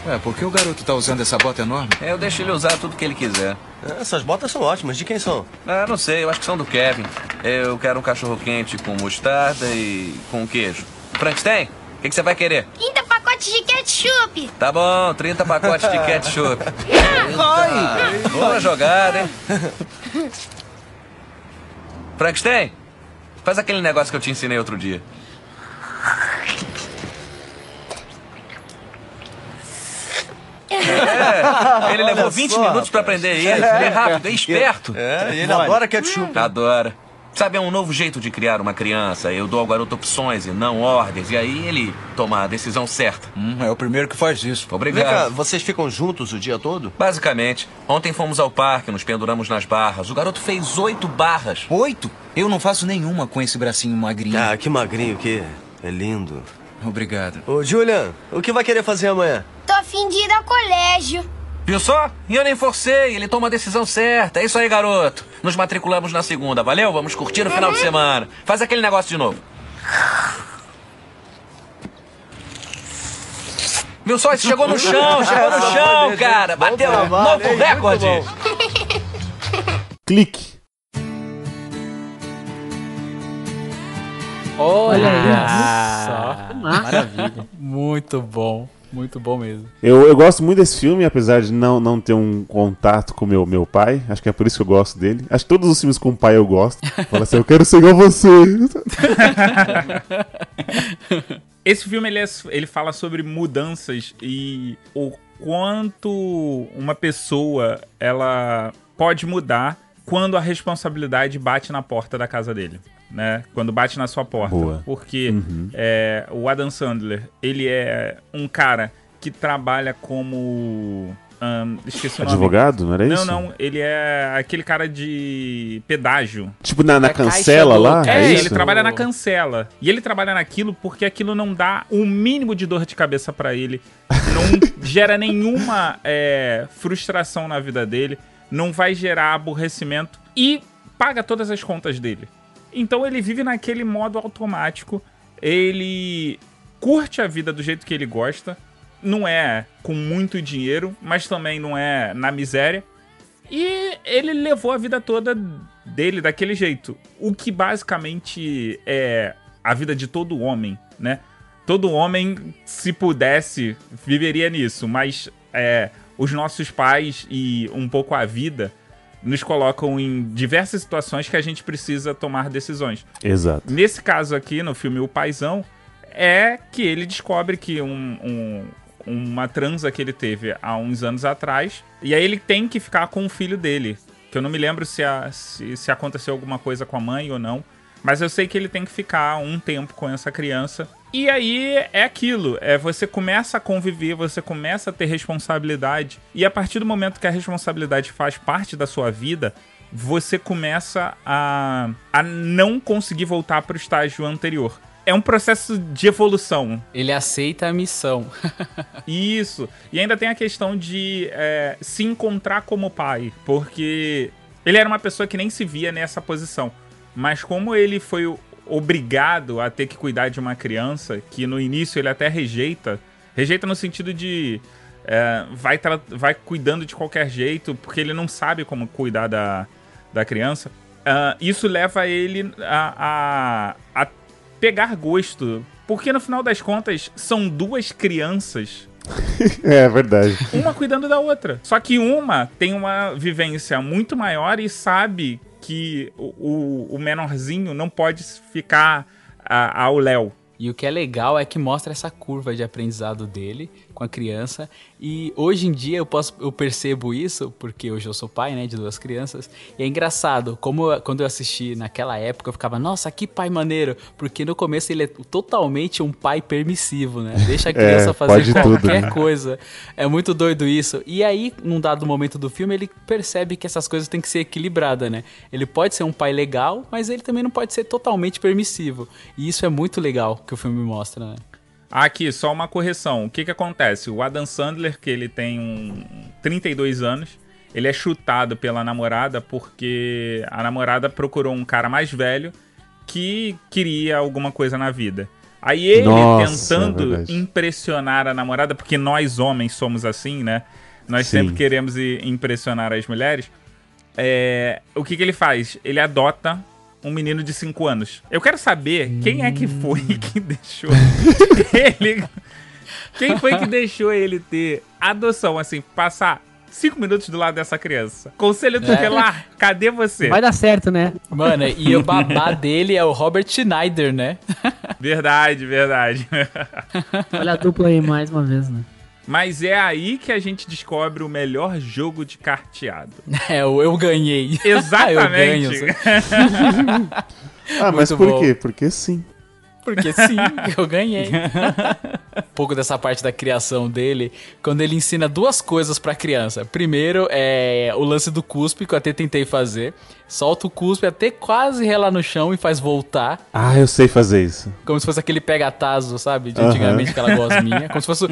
Ué, por que o garoto tá usando essa bota enorme? É, eu deixo ele usar tudo que ele quiser. Essas botas são ótimas. De quem são? Ah, não sei, eu acho que são do Kevin. Eu quero um cachorro quente com mostarda e com queijo. Frankenstein, o que, que você vai querer? 30 pacotes de ketchup. Tá bom, 30 pacotes de ketchup. Ai! Boa jogada, hein? Frankenstein, faz aquele negócio que eu te ensinei outro dia. É, ele levou 20 minutos pra aprender isso. Ele é rápido, é esperto. É, ele adora ketchup. Adora. Sabe, é um novo jeito de criar uma criança. Eu dou ao garoto opções e não ordens. E aí ele toma a decisão certa. é o primeiro que faz isso. Obrigado. Vem cá, vocês ficam juntos o dia todo? Basicamente. Ontem fomos ao parque, nos penduramos nas barras. O garoto fez oito barras. Oito? Eu não faço nenhuma com esse bracinho magrinho. Ah, que magrinho que é. É lindo. Obrigado. Ô, Julian, o que vai querer fazer amanhã? Tô afim de ir ao colégio. Viu só? E eu nem forcei, ele toma a decisão certa. É isso aí, garoto. Nos matriculamos na segunda, valeu? Vamos curtir no final de semana. Faz aquele negócio de novo. Viu só? Isso chegou no chão, chegou no chão, cara. Bateu novo recorde. Clique. Olha Ah, só. maravilha. Muito bom. Muito bom mesmo. Eu, eu gosto muito desse filme, apesar de não, não ter um contato com meu meu pai. Acho que é por isso que eu gosto dele. Acho que todos os filmes com o pai eu gosto. Fala assim, eu quero ser igual você. Esse filme ele, é- ele fala sobre mudanças e o quanto uma pessoa ela pode mudar quando a responsabilidade bate na porta da casa dele, né? Quando bate na sua porta. Boa. Porque Uhum. é, o Adam Sandler ele é um cara que trabalha como ahn, esqueci o nome. Advogado, não era não, isso? Não, ele é aquele cara de pedágio. Tipo na, na cancela do- lá? É, É, ele trabalha na cancela. E ele trabalha naquilo porque aquilo não dá o mínimo de dor de cabeça pra ele. Não gera nenhuma é, frustração na vida dele. Não vai gerar aborrecimento. E paga todas as contas dele. Então ele vive naquele modo automático. Ele curte a vida do jeito que ele gosta. Não é com muito dinheiro, mas também não é na miséria. E ele levou a vida toda dele daquele jeito. O que basicamente é a vida de todo homem, né? Todo homem, se pudesse, viveria nisso. Mas é, os nossos pais e um pouco a vida nos colocam em diversas situações que a gente precisa tomar decisões. Exato. Nesse caso aqui, no filme O Paizão, é que ele descobre que um- um- uma transa que ele teve há uns anos atrás, e aí ele tem que ficar com o filho dele. Que eu não me lembro se, a- se, se aconteceu alguma coisa com a mãe ou não. Mas eu sei que ele tem que ficar um tempo com essa criança. E aí é aquilo, é você começa a conviver, você começa a ter responsabilidade. E a partir do momento que a responsabilidade faz parte da sua vida, você começa a, a não conseguir voltar para o estágio anterior. É um processo de evolução. Ele aceita a missão. Isso. E ainda tem a questão de é, se encontrar como pai, porque ele era uma pessoa que nem se via nessa posição. Mas como ele foi o- obrigado a ter que cuidar de uma criança, que no início ele até rejeita, rejeita no sentido de é, vai, vai cuidando de qualquer jeito, porque ele não sabe como cuidar da, da criança. Ah, isso leva ele a, a, a pegar gosto. Porque no final das contas, são duas crianças É verdade. uma cuidando da outra. Só que uma tem uma vivência muito maior e sabe que o, o- o menorzinho não pode ficar a- ao Léo. E o que é legal é que mostra essa curva de aprendizado dele com a criança. E hoje em dia eu posso eu percebo isso, porque hoje eu sou pai, né, de duas crianças. E é engraçado, como eu- quando eu assisti naquela época, eu ficava, nossa, que pai maneiro. Porque no começo ele é totalmente um pai permissivo, né? Deixa a criança É, fazer qualquer tudo, né? coisa. É muito doido isso. E aí, num dado momento do filme, ele percebe que essas coisas têm que ser equilibradas, né? Ele pode ser um pai legal, mas ele também não pode ser totalmente permissivo. E isso é muito legal que o filme mostra, né? Aqui, só uma correção. O que que acontece? O Adam Sandler, que ele tem um 32 anos, ele é chutado pela namorada porque a namorada procurou um cara mais velho que queria alguma coisa na vida. Aí ele Nossa, tentando verdade. impressionar a namorada, porque nós homens somos assim, né? Nós Sim. sempre queremos impressionar as mulheres. É, o que, que ele faz? Ele adota um menino de 5 anos. Eu quero saber quem é que foi que deixou ele. Quem foi que deixou ele ter adoção, assim, passar 5 minutos do lado dessa criança? Conselho É. tutelar, cadê você? Vai dar certo, né? Mano, e o babá dele é o Robert Schneider, né? Verdade, verdade. Olha a dupla aí mais uma vez, né? Mas é aí que a gente descobre o melhor jogo de carteado. É, eu, eu ganhei. Exatamente. eu ganho. Ah, mas Muito por bom. quê? Porque sim. Porque sim, eu ganhei. um pouco dessa parte da criação dele, quando ele ensina duas coisas pra criança. Primeiro é o lance do cuspe, que eu até tentei fazer. Solta o cuspe até quase relar no chão e faz voltar. Ah, eu sei fazer isso. Como se fosse aquele pega-taso, sabe? De antigamente, aquela gosminha. Como se fosse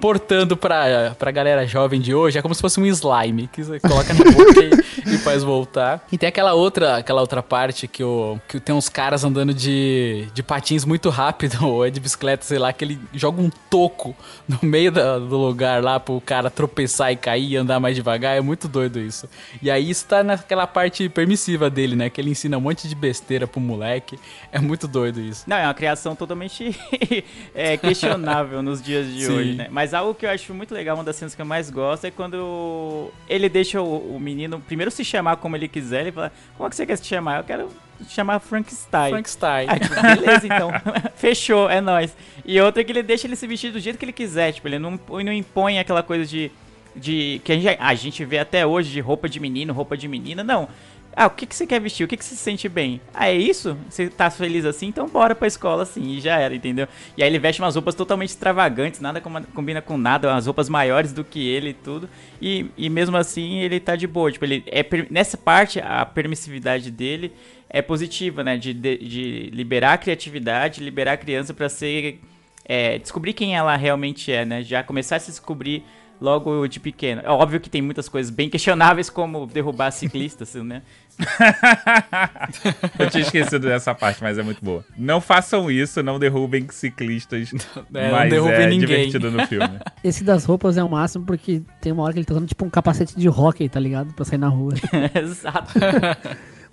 portando pra, pra galera jovem de hoje. É como se fosse um slime que você coloca na boca e, e faz voltar. E tem aquela outra, aquela outra parte que, o, que tem uns caras andando de, de patins muito rápido, ou é de bicicleta, sei lá, que ele joga um toco no meio da- do lugar lá pro cara tropeçar e cair e andar mais devagar. É muito doido isso. E aí isso tá naquela parte permissiva dele, né? Que ele ensina um monte de besteira pro moleque. É muito doido isso. Não, é uma criação totalmente é, questionável nos dias de Sim. hoje, né? Mas algo que eu acho muito legal, uma das cenas que eu mais gosto, é quando ele deixa o, o menino primeiro se chamar como ele quiser. Ele fala, como é que você quer se chamar? Eu quero chamar Frankenstein. Frankenstein. Aí, tipo, beleza, então. Fechou, é nóis. E outra é que ele deixa ele se vestir do jeito que ele quiser. Tipo, ele não, não impõe aquela coisa de. de que a gente, a gente vê até hoje de roupa de menino, roupa de menina. Não. Ah, o que, que você quer vestir? O que, que você se sente bem? Ah, é isso? Você tá feliz assim? Então bora pra escola assim. E já era, entendeu? E aí ele veste umas roupas totalmente extravagantes, nada com- combina com nada, umas roupas maiores do que ele e tudo. E, e mesmo assim ele tá de boa. Tipo, ele é, nessa parte, a permissividade dele é positiva, né? De, de, de liberar a criatividade, liberar a criança pra ser. é, descobrir quem ela realmente é, né? Já começar a se descobrir logo de pequeno. É óbvio que tem muitas coisas bem questionáveis, como derrubar ciclistas, né? Eu tinha esquecido dessa parte, mas é muito boa. Não façam isso, não derrubem ciclistas. É, não mas derrubem é ninguém. divertido no filme. Esse das roupas é o máximo porque tem uma hora que ele tá usando tipo um capacete de hockey, tá ligado? Pra sair na rua. Exato.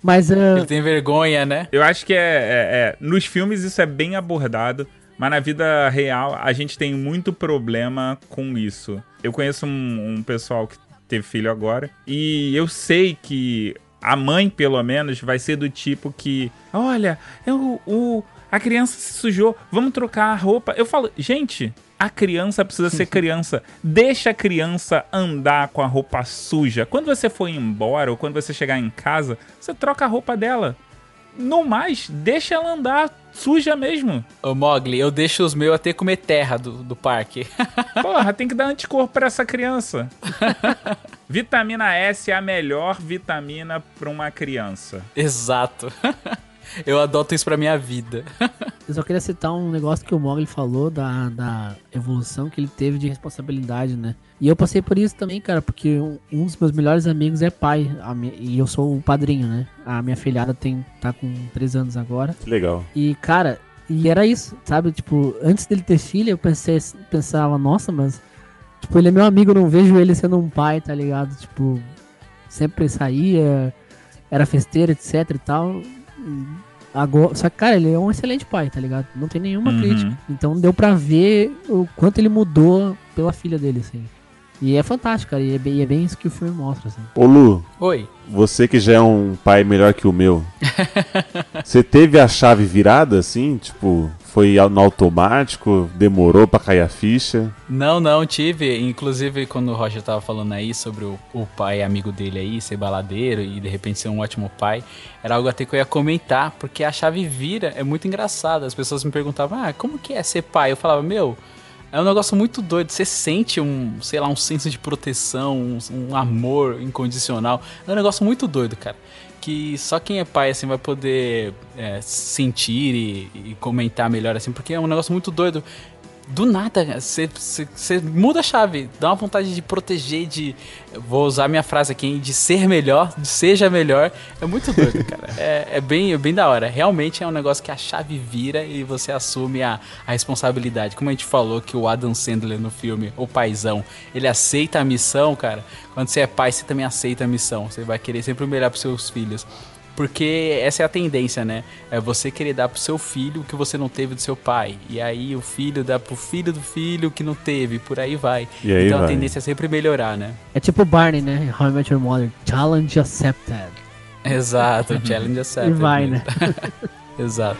Mas ah, Ele tem vergonha, né? Eu acho que é, é- é- Nos filmes isso é bem abordado, mas na vida real a gente tem muito problema com isso. Eu conheço um, um pessoal que teve filho agora e eu sei que a mãe, pelo menos, vai ser do tipo que. Olha, eu, o, a criança se sujou, vamos trocar a roupa. Eu falo, gente. A criança precisa ser criança. Deixa a criança andar com a roupa suja. Quando você for embora ou quando você chegar em casa, você troca a roupa dela. No mais, deixa ela andar suja mesmo. Ô Mogli, eu deixo os meus até comer terra do, do parque. Porra, tem que dar anticorpo pra essa criança. vitamina S é a melhor vitamina pra uma criança. Exato. Eu adoto isso pra minha vida. eu só queria citar um negócio que o Mogli falou da, da evolução que ele teve de responsabilidade, né? E eu passei por isso também, cara, porque um, um dos meus melhores amigos é pai. a mi- e eu sou o padrinho, né? A minha filhada tem, tá com 3 anos agora. Que legal. E, cara, e era isso, sabe? Tipo, antes dele ter filha, eu pensei, pensava, nossa, mas. Tipo, ele é meu amigo, eu não vejo ele sendo um pai, tá ligado? Tipo, sempre saía, era festeiro, etc e tal. Agora, só que, cara, ele é um excelente pai, tá ligado? Não tem nenhuma Uhum. crítica. Então deu pra ver o quanto ele mudou pela filha dele, assim. E é fantástico, cara. E é bem, e é bem isso que o filme mostra, assim. Ô Lu, Oi. você que já é um pai melhor que o meu, você teve a chave virada assim? Tipo, foi no automático? Demorou pra cair a ficha? Não, não, tive. Inclusive, quando o Roger tava falando aí sobre o, o pai amigo dele aí, ser baladeiro e de repente ser um ótimo pai, era algo até que eu ia comentar, porque a chave vira é muito engraçada. As pessoas me perguntavam, ah, como que é ser pai? Eu falava, meu, é um negócio muito doido. Você sente um, sei lá, um senso de proteção, um, um amor incondicional. É um negócio muito doido, cara. Que só quem é pai, assim, vai poder é, sentir e, e comentar melhor, assim, porque é um negócio muito doido do nada, você, muda a chave, dá uma vontade de proteger, de. Vou usar minha frase aqui, hein, de ser melhor, de seja melhor. É muito doido, cara. É, é bem, é bem da hora. Realmente é um negócio que a chave vira e você assume a, a responsabilidade. Como a gente falou que o Adam Sandler no filme, o paizão, ele aceita a missão, cara. Quando você é pai, você também aceita a missão. Você vai querer sempre o melhor pros seus filhos. Porque essa é a tendência, né? É você querer dar pro seu filho o que você não teve do seu pai. E aí o filho dá pro filho do filho que não teve, por aí vai. E aí então vai. a tendência é sempre melhorar, né? É tipo o Barney, né? How I Met Your Mother. Challenge accepted. Exato, challenge accepted. E vai, né? Exato.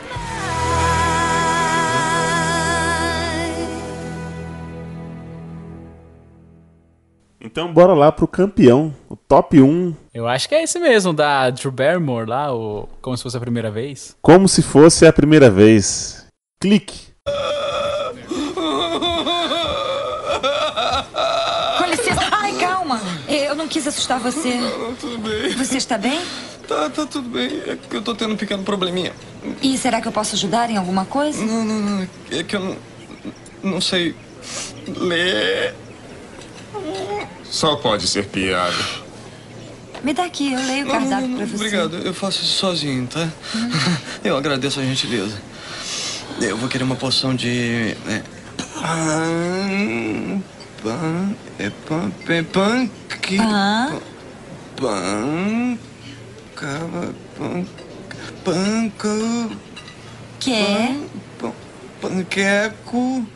Então bora lá pro campeão, o top 1, Eu acho que é esse mesmo, da Drew Barrymore lá, o Como se fosse a primeira vez. como se fosse a primeira vez. Clique. Com licença. Ai, calma. Eu não quis assustar você. Tudo bem. Você está bem? Tá, tá tudo bem. É que eu tô tendo um pequeno probleminha. E será que eu posso ajudar em alguma coisa? Não, não, não. É que eu não, não sei ler. Só pode ser piada. Me dá aqui, eu leio o Não, não, cardápio não, pra você. Obrigado, eu faço isso sozinho, tá? Eu agradeço a gentileza. Eu vou querer uma porção de. É, pan. Pan. É pan. Pan. Pan. Que, Pan? Pan. Cava. Pan. Panco. Que? Pan, panqueco.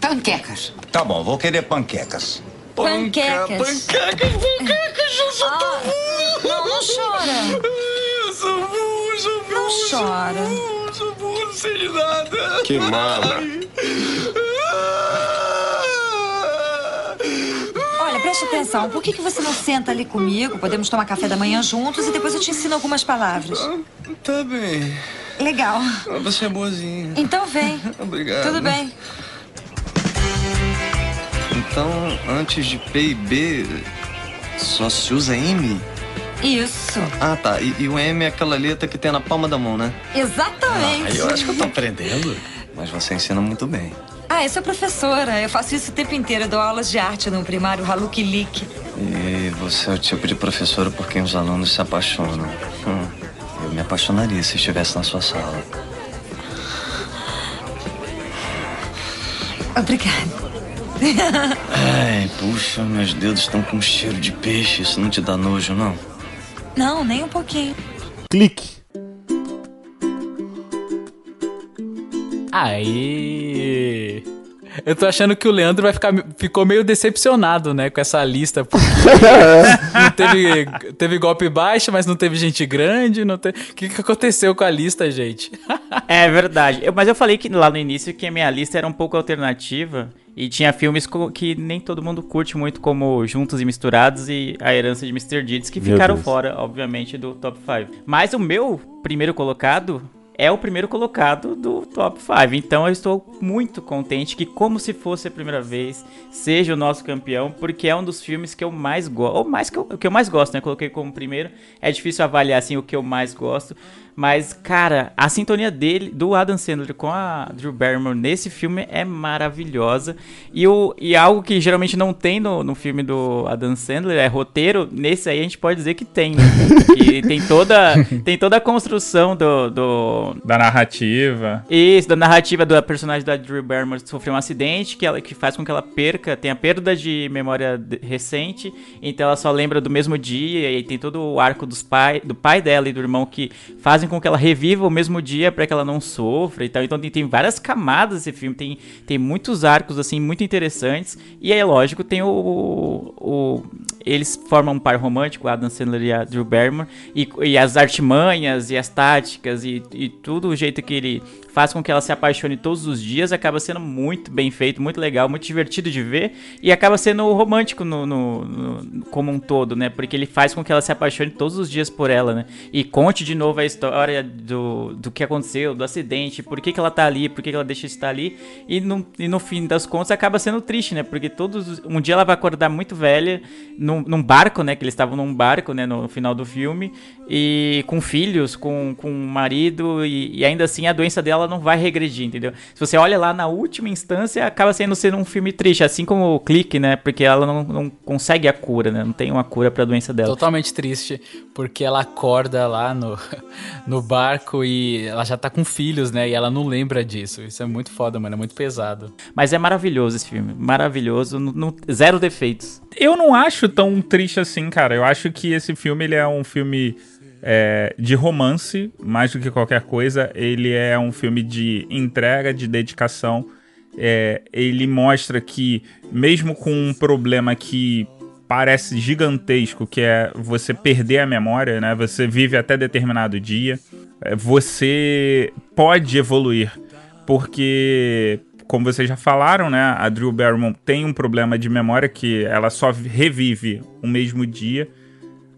Panquecas. Tá bom, vou querer panquecas. Panquecas. Panquecas, panquecas, eu sou tão Ah, Não, não chora. Eu sou burro, eu sou burro. Não eu sou chora. burro, eu sou burro, não sei de nada. Que mala. Olha, preste atenção. Por que, que você não senta ali comigo? Podemos tomar café da manhã juntos e depois eu te ensino algumas palavras. Tá bem. Legal. Você é boazinha. Então vem. Obrigado. Tudo bem. Então, antes de P e B, só se usa M? Isso. Ah, tá. E, e o M é aquela letra que tem na palma da mão, né? Exatamente. Ah, eu acho que eu tô aprendendo. Mas você ensina muito bem. Ah, eu sou professora. Eu faço isso o tempo inteiro. Eu dou aulas de arte no primário Haluk Lik. E você é o tipo de professora por quem os alunos se apaixonam. Hum, eu me apaixonaria se estivesse na sua sala. Obrigada. Ai, puxa, meus dedos estão com cheiro de peixe. Isso não te dá nojo, não? Não, nem um pouquinho. Clique. Aí. Eu tô achando que o Leandro vai ficar, ficou meio decepcionado, né, com essa lista. Porque não teve, teve golpe baixo, mas não teve gente grande. Não teve... O que, que aconteceu com a lista, gente? É verdade. Eu- mas eu falei que lá no início que a minha lista era um pouco alternativa. E tinha filmes que nem todo mundo curte muito, como Juntos e Misturados e A Herança de Mr. Deeds, que Meu ficaram Deus. fora, obviamente, do top 5. Mas o meu primeiro colocado é o primeiro colocado do top 5. Então eu estou muito contente que, como se fosse a primeira vez, seja o nosso campeão, porque é um dos filmes que eu mais gosto. Ou mais que eu, que eu mais gosto, né? Coloquei como primeiro. É difícil avaliar assim o que eu mais gosto. Mas, cara, a sintonia dele, do Adam Sandler com a Drew Barrymore nesse filme é maravilhosa. E, o, e algo que geralmente não tem no, no filme do Adam Sandler é roteiro. Nesse aí a gente pode dizer que tem, né? E tem toda, tem toda a construção do, do, Da narrativa. isso, da narrativa da personagem da Drew Barrymore sofreu um acidente que, ela, que faz com que ela perca, tenha perda de memória recente, então ela só lembra do mesmo dia, e aí tem todo o arco dos pai, do pai dela e do irmão que fazem com que ela reviva o mesmo dia para que ela não sofra e tal. Então tem, tem várias camadas esse filme, tem, tem muitos arcos assim muito interessantes, e aí lógico tem o, o eles formam um par romântico, Adam Sandler e a Drew Barrymore, e, e as artimanhas e as táticas e, e tudo o jeito que ele faz com que ela se apaixone todos os dias acaba sendo muito bem feito, muito legal, muito divertido de ver e acaba sendo romântico no, no- no- como um todo, né? Porque ele faz com que ela se apaixone todos os dias por ela, né? E conte de novo a história do, do que aconteceu, do acidente, por que, que ela tá ali, por que, que ela deixa de estar ali e no, e no fim das contas acaba sendo triste, né? Porque todos os- um dia ela vai acordar muito velha num, num barco, né? Que eles estavam num barco, né? No final do filme e com filhos, com, com um marido e, e ainda assim a doença dela ela não vai regredir, entendeu? Se você olha lá na última instância, acaba sendo sendo um filme triste, assim como o Clique, né? Porque ela não, não consegue a cura, né? Não tem uma cura pra doença dela. Totalmente triste, porque ela acorda lá no, no barco e ela já tá com filhos, né? E ela não lembra disso. Isso é muito foda, mano. É muito pesado. Mas é maravilhoso esse filme. Maravilhoso. não- não- zero defeitos. Eu não acho tão triste assim, cara. Eu acho que esse filme ele é um filme é, de romance, mais do que qualquer coisa. Ele é um filme de entrega, de dedicação. É, ele mostra que, mesmo com um problema que parece gigantesco, que é você perder a memória, né? Você vive até determinado dia. é, Você pode evoluir, porque como vocês já falaram, né, a Drew Barrymore tem um problema de memória que ela só revive o mesmo dia,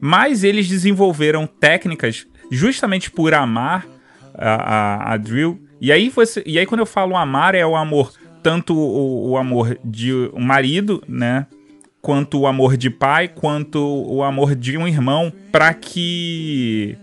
mas eles desenvolveram técnicas justamente por amar a, a, a Drew. E aí você, e aí quando eu falo amar é o amor tanto o, o amor de um marido, né, quanto o amor de pai, quanto o amor de um irmão, para que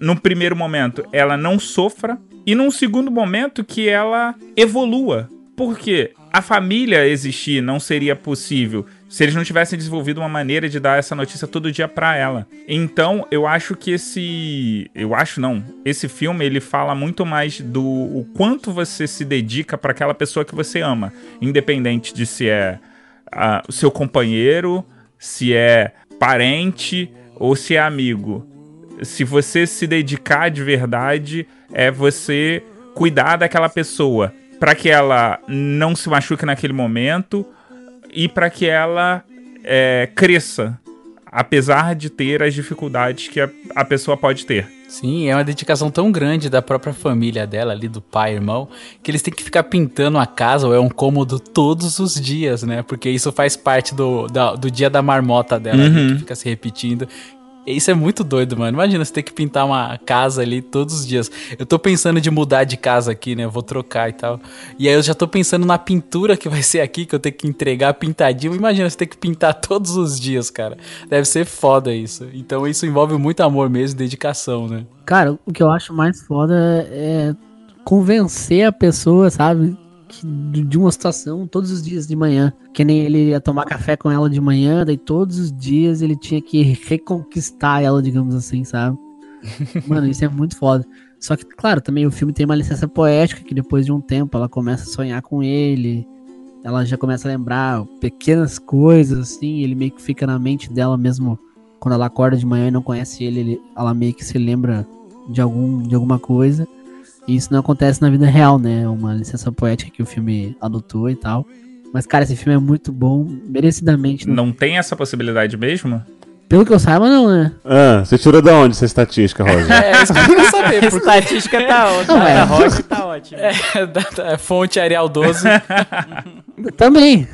no primeiro momento ela não sofra e num segundo momento que ela evolua. Porque a família existir não seria possível se eles não tivessem desenvolvido uma maneira de dar essa notícia todo dia pra ela. Então, eu acho que esse, eu acho não, esse filme ele fala muito mais do o quanto você se dedica para aquela pessoa que você ama, independente de se é o seu companheiro, se é parente ou se é amigo. Se você se dedicar de verdade, é você cuidar daquela pessoa para que ela não se machuque naquele momento e para que ela é, cresça, apesar de ter as dificuldades que a, a pessoa pode ter. Sim, é uma dedicação tão grande da própria família dela ali, do pai e irmão, que eles têm que ficar pintando a casa ou é um cômodo todos os dias, né? Porque isso faz parte do, da- do dia da marmota dela, Uhum. que fica se repetindo. Isso é muito doido, mano. Imagina você ter que pintar uma casa ali todos os dias. Eu tô pensando de mudar de casa aqui, né? Eu vou trocar e tal. E aí eu já tô pensando na pintura que vai ser aqui, que eu tenho que entregar pintadinho. Imagina você ter que pintar todos os dias, cara. Deve ser foda isso. Então isso envolve muito amor mesmo, dedicação, né? Cara, o que eu acho mais foda é convencer a pessoa, sabe? De uma situação todos os dias de manhã. Que nem ele ia tomar café com ela de manhã, daí todos os dias ele tinha que reconquistar ela, digamos assim, sabe? Mano, isso é muito foda. Só que, claro, também o filme tem uma licença poética que depois de um tempo ela começa a sonhar com ele. Ela já começa a lembrar pequenas coisas, assim, ele meio que fica na mente dela mesmo. Quando ela acorda de manhã e não conhece ele, ele- ela meio que se lembra de, algum, de alguma coisa. E isso não acontece na vida real, né? É uma licença poética que o filme adotou e tal. Mas, cara, esse filme é muito bom, merecidamente. Não tem essa possibilidade mesmo? Pelo que eu saiba, não, né? Ah, você tirou da onde essa estatística, Rosa? É, isso que eu queria saber. A estatística tá ótima. Não, é. A Rock tá ótima. É, da- da- fonte Arial 12. Também.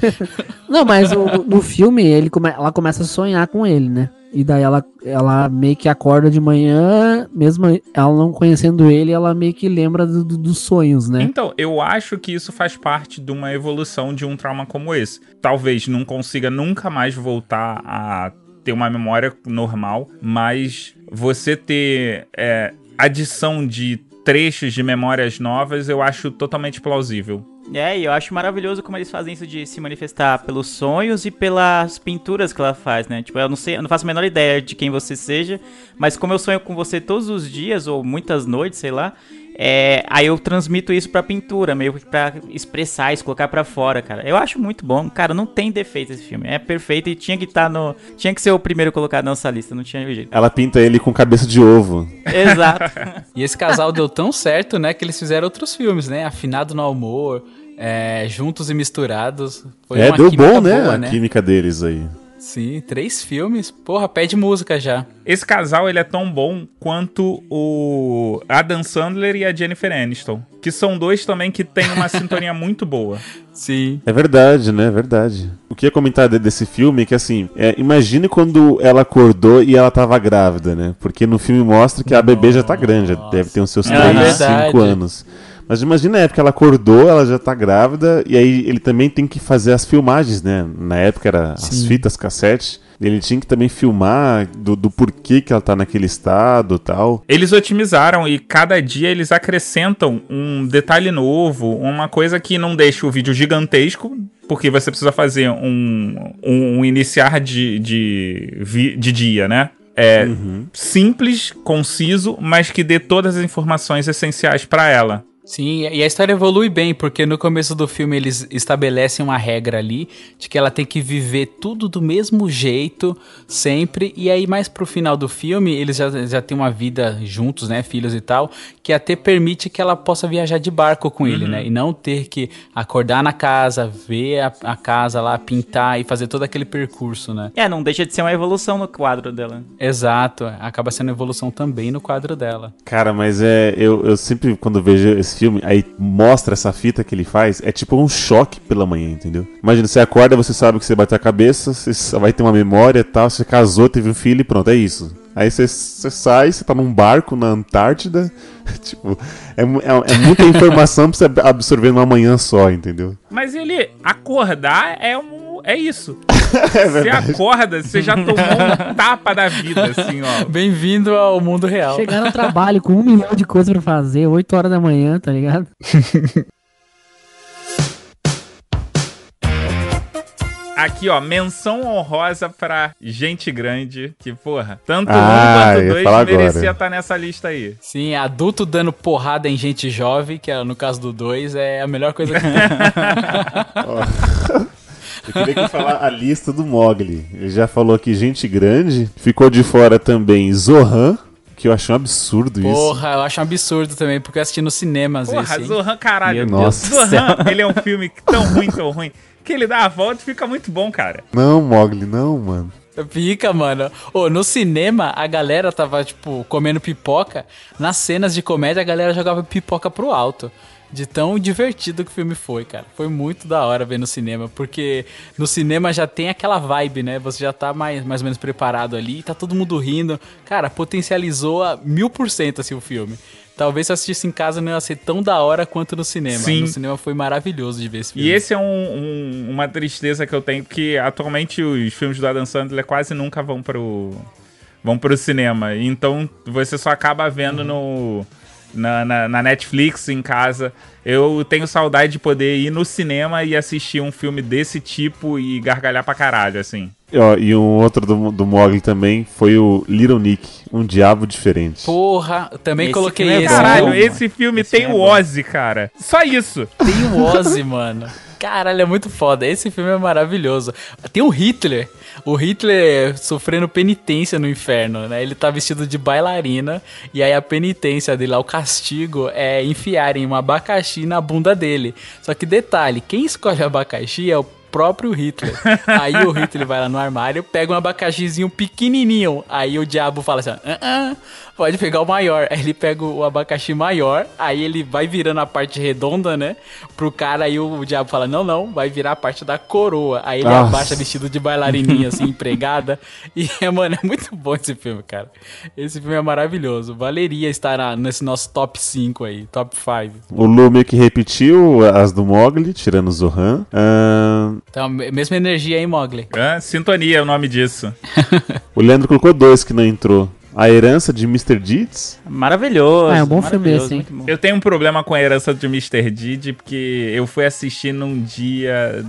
não, mas o- no filme ele come- ela começa a sonhar com ele, né? E daí ela, ela meio que acorda de manhã, mesmo ela não conhecendo ele, ela meio que lembra do- do- dos sonhos, né? Então, eu acho que isso faz parte de uma evolução de um trauma como esse. Talvez não consiga nunca mais voltar a ter uma memória normal, mas você ter é, adição de trechos de memórias novas, eu acho totalmente plausível. É, e eu acho maravilhoso como eles fazem isso de se manifestar pelos sonhos e pelas pinturas que ela faz, né? Tipo, eu não sei, eu não faço a menor ideia de quem você seja, mas como eu sonho com você todos os dias ou muitas noites, sei lá, é, aí eu transmito isso pra pintura, meio que pra expressar isso, colocar pra fora, cara. Eu acho muito bom, cara, não tem defeito esse filme. É perfeito e tinha que estar no, tinha que ser o primeiro colocado na nossa lista, não tinha jeito. Ela pinta ele com cabeça de ovo. Exato. E esse casal deu tão certo, né, que eles fizeram outros filmes, né? Afinado no Amor, é, Juntos e Misturados. Foi é, uma deu química bom, né? boa, A química deles aí. Sim, três filmes. Porra, pede música já. Esse casal ele é tão bom quanto o Adam Sandler e a Jennifer Aniston, que são dois também que têm uma sintonia muito boa. Sim. É verdade, né? É verdade. O que eu ia comentar de- desse filme é que, assim, é, imagine quando ela acordou e ela tava grávida, né? Porque no filme mostra que a bebê já tá grande, já deve ter uns seus É 3, verdade. 5 anos. Mas imagina a época, ela acordou, ela já tá grávida, e aí ele também tem que fazer as filmagens, né? Na época era as Sim. fitas cassete. Ele tinha que também filmar do, do porquê que ela tá naquele estado e tal. Eles otimizaram e cada dia eles acrescentam um detalhe novo, uma coisa que não deixa o vídeo gigantesco, porque você precisa fazer um, um, um iniciar de, de, de dia, né? É simples, conciso, mas que dê todas as informações essenciais pra ela. Sim, e a história evolui bem, porque no começo do filme eles estabelecem uma regra ali de que ela tem que viver tudo do mesmo jeito, sempre, e aí mais pro final do filme eles já, já têm uma vida juntos, né, filhos e tal, que até permite que ela possa viajar de barco com ele, Uhum. né, e não ter que acordar na casa, ver a, a casa lá, pintar e fazer todo aquele percurso, né. É, não deixa de ser uma evolução no quadro dela. Exato, acaba sendo evolução também no quadro dela. Cara, mas é. Eu, eu sempre, quando vejo esse filme, aí mostra essa fita que ele faz, é tipo um choque pela manhã, entendeu? Imagina, você acorda, você sabe que você bateu a cabeça, você vai ter uma memória e tal, você casou, teve um filho e pronto, é isso. Aí você, você sai, você tá num barco na Antártida, tipo, é, é, é muita informação pra você ab- absorver numa manhã só, entendeu? Mas ele acordar é um. É isso. É você acorda, você já tomou um tapa da vida, assim, ó. Bem-vindo ao mundo real. Chegar no trabalho com um milhão de coisas pra fazer, 8 horas da manhã, tá ligado? Aqui, ó, menção honrosa pra gente grande, que, porra, tanto Ah, um quanto dois merecia estar nessa lista aí. Sim, adulto dando porrada em gente jovem, que é, no caso do 2 é a melhor coisa que tem. Eu queria que falar a lista do Mogli. Ele já falou aqui gente grande, ficou de fora também Zohan, que eu achei um absurdo isso. Porra, eu acho um absurdo também, porque eu assisti no cinema às Porra, vezes. hein? Zohan, caralho. Meu Deus Nossa. Zohan, ele é um filme tão ruim, tão ruim, que ele dá a volta e fica muito bom, cara. Não, Mogli, não, mano. Fica, mano. Ô, no cinema, a galera tava, tipo, comendo pipoca. Nas cenas de comédia, a galera jogava pipoca pro alto. De tão divertido que o filme foi, cara. Foi muito da hora ver no cinema, porque no cinema já tem aquela vibe, né? Você já tá mais, mais ou menos preparado ali, tá todo mundo rindo. Cara, potencializou a mil por cento assim o filme. Talvez se eu assistisse em casa não ia ser tão da hora quanto no cinema. Sim. No cinema foi maravilhoso de ver esse filme. E esse é um- um- uma tristeza que eu tenho, porque atualmente os filmes do Adam Sandler quase nunca vão pro, vão pro cinema. Então você só acaba vendo no, na, na- na Netflix em casa. Eu tenho saudade de poder ir no cinema e assistir um filme desse tipo e gargalhar pra caralho, assim. E, ó, e um outro do, do Mogli também foi o Little Nick, um diabo diferente. Porra, eu também Esse coloquei é esse. Caralho, esse filme tem filme o é bom. Ozzy, cara. Só isso. Tem o Ozzy, mano. Caralho, é muito foda. Esse filme é maravilhoso. Tem o Hitler. O Hitler sofrendo penitência no inferno, né? Ele tá vestido de bailarina. E aí a penitência dele lá, o castigo, é enfiarem um abacaxi na bunda dele. Só que detalhe, quem escolhe abacaxi é o próprio Hitler. Aí o Hitler vai lá no armário, pega um abacaxizinho pequenininho. Aí o diabo fala assim: "Ah, ah, pode pegar o maior. Aí ele pega o abacaxi maior, aí ele vai virando a parte redonda, né? Pro cara, aí o diabo fala: não, não, vai virar a parte da coroa. Aí ele Nossa. abaixa vestido de bailarininha, assim, empregada. E, mano, é muito bom esse filme, cara. Esse filme é maravilhoso. Valeria estar na- nesse nosso top 5 aí, top 5. O Lu meio que repetiu as do Mogli, tirando o Zohan. Ahn, Então, me- mesma energia aí, Mogli. Ah, sintonia é o nome disso. o Leandro colocou dois que não entrou. A herança de Mr. Deeds. Maravilhoso. Ah, é um bom filme bom. Eu tenho um problema com a herança de Mr. Didi, porque eu fui assistir num dia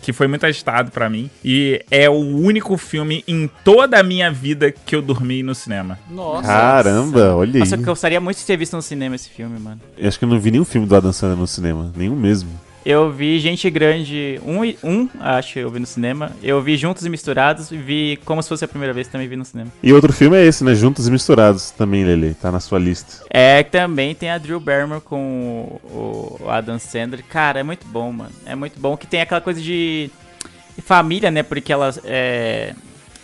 que foi muito agitado pra mim. E é o único filme em toda a minha vida que eu dormi no cinema. Nossa. Caramba, olha Nossa, aí. eu gostaria muito de ter visto no cinema esse filme, mano. Eu acho que eu não vi nenhum filme do Adam Sandler no cinema. Nenhum mesmo. Eu vi Gente Grande 1, um, um, acho eu vi no cinema. Eu vi Juntos e Misturados e vi Como Se Fosse a Primeira Vez, também vi no cinema. E outro filme é esse, né? Juntos e Misturados também, Lele. Tá na sua lista. É, também tem a Drew Barrymore com o, o Adam Sandler. Cara, é muito bom, mano. É muito bom que tem aquela coisa de família, né? Porque elas. É...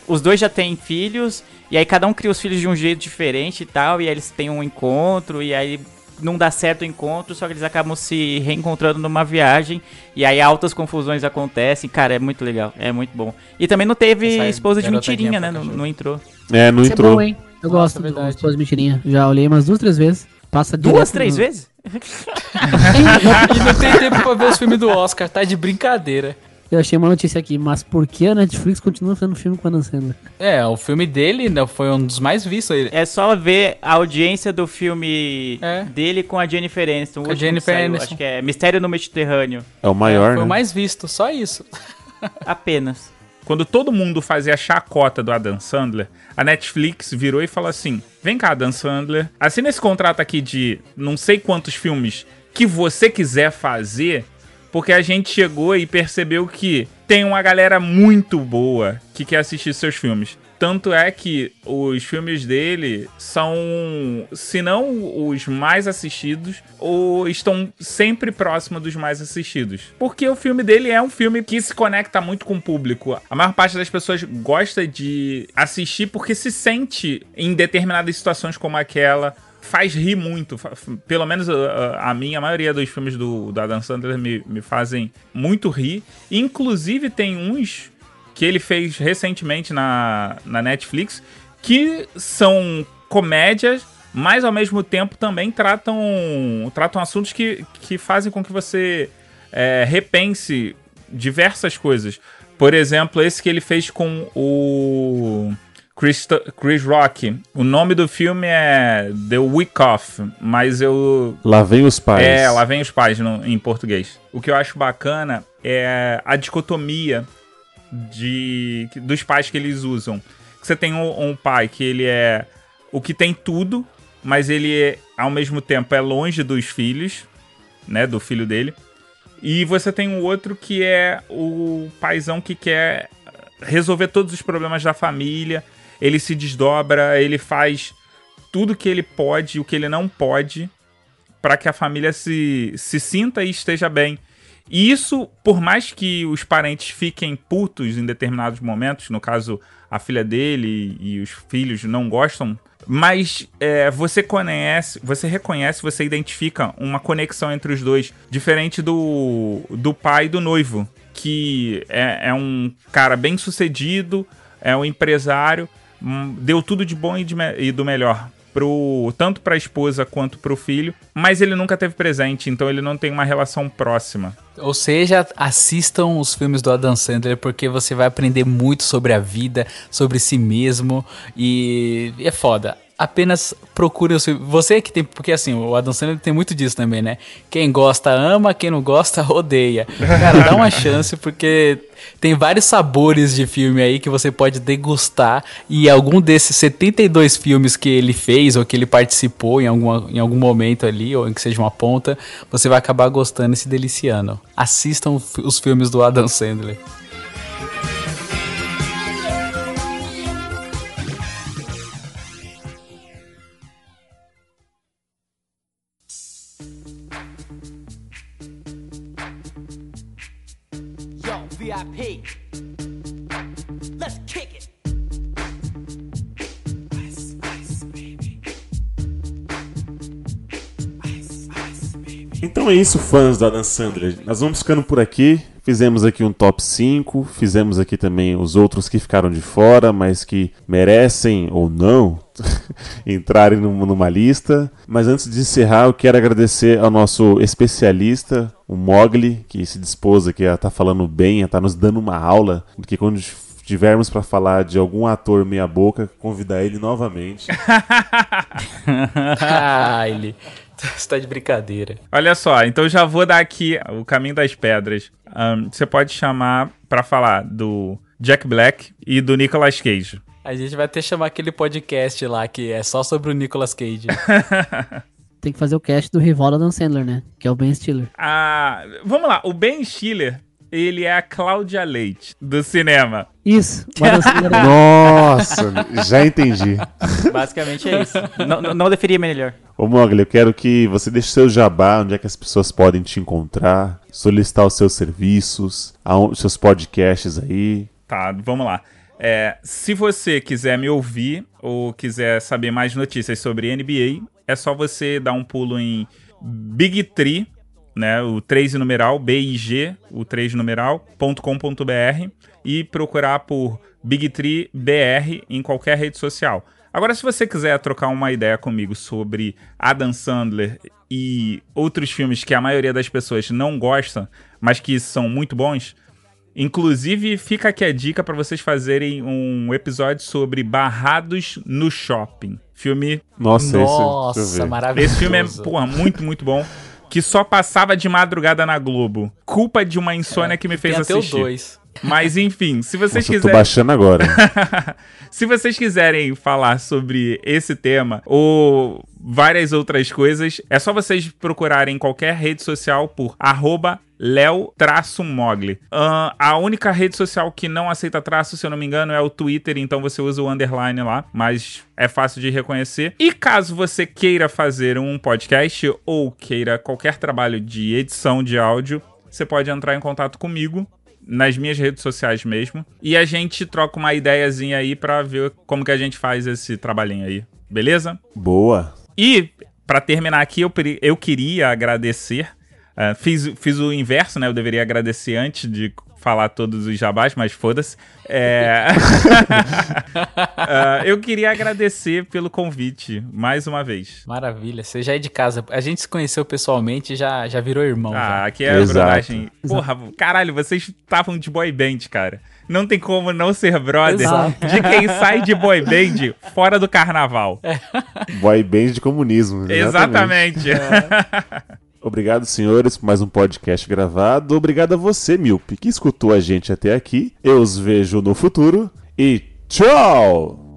Os dois já têm filhos, e aí cada um cria os filhos de um jeito diferente e tal, e aí eles têm um encontro, e aí não dá certo o encontro, só que eles acabam se reencontrando numa viagem, e aí altas confusões acontecem. Cara, é muito legal, é muito bom. E também não teve Essa esposa de mentirinha, né? Não, não entrou. É, não Isso é entrou. bom, hein? Eu Nossa, gosto do verdade. Esposa de Mentirinha. Já olhei umas duas, três vezes. Passa Duas, três no- vezes? e não tem tempo pra ver os filmes do Oscar, tá de brincadeira. Eu achei uma notícia aqui, mas por que a Netflix continua fazendo filme com a Dan Sandler? É, o filme dele né, foi um dos mais vistos. Ele- É só ver a audiência do filme dele com a Jennifer Aniston. o a Jennifer saiu, Aniston. Acho que é Mistério no Mediterrâneo. É o maior, Foi né? o mais visto, só isso. Apenas. Quando todo mundo fazia chacota do Adam Sandler, a Netflix virou e falou assim: Vem cá, Adam Sandler, assina esse contrato aqui de não sei quantos filmes que você quiser fazer, porque a gente chegou e percebeu que tem uma galera muito boa que quer assistir seus filmes. Tanto é que os filmes dele são, se não os mais assistidos, ou estão sempre próximo dos mais assistidos. Porque o filme dele é um filme que se conecta muito com o público. A maior parte das pessoas gosta de assistir porque se sente em determinadas situações como aquela. Faz rir muito. Pelo menos uh, uh, a minha, a maioria dos filmes do, do Adam Sandler me, me fazem muito rir. Inclusive, tem uns que ele fez recentemente na, na Netflix, que são comédias, mas ao mesmo tempo também tratam, tratam assuntos que, que fazem com que você é, repense diversas coisas. Por exemplo, esse que ele fez com o Chris, Chris Rock. O nome do filme é The Week Off, mas eu Lá vem os pais. é, lá vem os pais no- em português. O que eu acho bacana é a dicotomia de, dos pais que eles usam. Você tem um, um pai que ele é o que tem tudo, mas ele é, ao mesmo tempo é longe dos filhos, né, do filho dele. E você tem um outro que é o paizão que quer resolver todos os problemas da família. Ele se desdobra, ele faz tudo que ele pode, o que ele não pode, para que a família se, se sinta e esteja bem. E isso, por mais que os parentes fiquem putos em determinados momentos, no caso a filha dele e os filhos não gostam, mas é, você conhece, você reconhece, você identifica uma conexão entre os dois, diferente do, do pai e do noivo, que é, é um cara bem sucedido, é um empresário, deu tudo de bom e, de e do melhor. Pro, tanto para a esposa quanto para o filho, mas ele nunca teve presente, então ele não tem uma relação próxima. Ou seja, assistam os filmes do Adam Sandler porque você vai aprender muito sobre a vida, sobre si mesmo e é foda. Apenas procure os filmes. Você que tem. Porque assim, o Adam Sandler tem muito disso também, né? Quem gosta ama, quem não gosta odeia. Cara, dá uma chance porque tem vários sabores de filme aí que você pode degustar. E algum desses 72 filmes que ele fez ou que ele participou em, alguma, em algum momento ali, ou em que seja uma ponta, você vai acabar gostando e se deliciando. Assistam os filmes do Adam Sandler. Então é isso, fãs do Adam Sandler. Nós vamos ficando por aqui. Fizemos aqui um top 5. Fizemos aqui também os outros que ficaram de fora, mas que merecem ou não entrarem num- numa lista. Mas antes de encerrar, eu quero agradecer ao nosso especialista, o Mogli, que se dispôs aqui a estar falando bem, a estar nos dando uma aula. Porque quando tivermos para falar de algum ator meia-boca, convidar ele novamente. ah, ele. Você tá de brincadeira. Olha só, então eu já vou dar aqui o caminho das pedras. Ahn, você pode chamar pra falar do Jack Black e do Nicolas Cage. A gente vai até chamar aquele podcast lá que é só sobre o Nicolas Cage. Tem que fazer o cast do rival da Dan Sandler, né? Que é o Ben Stiller. Ah, vamos lá, o Ben Stiller, ele é a Cláudia Leite do cinema. Isso. é- Nossa, já entendi. Basicamente é isso. não, não, não definia melhor. Ô Mogli, eu quero que você deixe seu jabá, onde é que as pessoas podem te encontrar, solicitar os seus serviços, os seus podcasts aí. Tá, vamos lá. É, se você quiser me ouvir ou quiser saber mais notícias sobre NBA, é só você dar um pulo em Big Tree, né, o 3 numeral, B-I-G, o 3 numeral, .com.br e procurar por Big Tree BR em qualquer rede social. Agora, se você quiser trocar uma ideia comigo sobre Adam Sandler e outros filmes que a maioria das pessoas não gosta, mas que são muito bons, inclusive fica aqui a dica para vocês fazerem um episódio sobre Barrados no Shopping. Filme. Nossa, esse- Nossa, ver. maravilhoso. Esse filme é, porra, muito, muito bom que só passava de madrugada na Globo. Culpa de uma insônia é, que me fez tem assistir. Até o mas enfim, se vocês Nossa, eu tô quiserem. baixando agora. Se vocês quiserem falar sobre esse tema ou várias outras coisas, é só vocês procurarem em qualquer rede social por arroba Leo-Mogli. Ahn, a única rede social que não aceita traço, se eu não me engano, é o Twitter, então você usa o underline lá, mas é fácil de reconhecer. E caso você queira fazer um podcast ou queira qualquer trabalho de edição de áudio, você pode entrar em contato comigo nas minhas redes sociais mesmo. E a gente troca uma ideiazinha aí pra ver como que a gente faz esse trabalhinho aí. Beleza? Boa. E, pra terminar aqui, eu, eu queria agradecer. ah, fiz, fiz o inverso, né? Eu deveria agradecer antes de falar todos os jabás, mas foda-se. É... Ah, eu queria agradecer pelo convite, mais uma vez. Maravilha, você já é de casa. A gente se conheceu pessoalmente e já, já virou irmão. Ah, já. aqui é a brodagem. Porra, caralho, vocês estavam de boy band, cara. Não tem como não ser brother Exato. de quem sai de boy band fora do carnaval. Boy band de comunismo. Exatamente. Obrigado, senhores, por mais um podcast gravado. Obrigado a você, Milpe, que escutou a gente até aqui. Eu os vejo no futuro e tchau!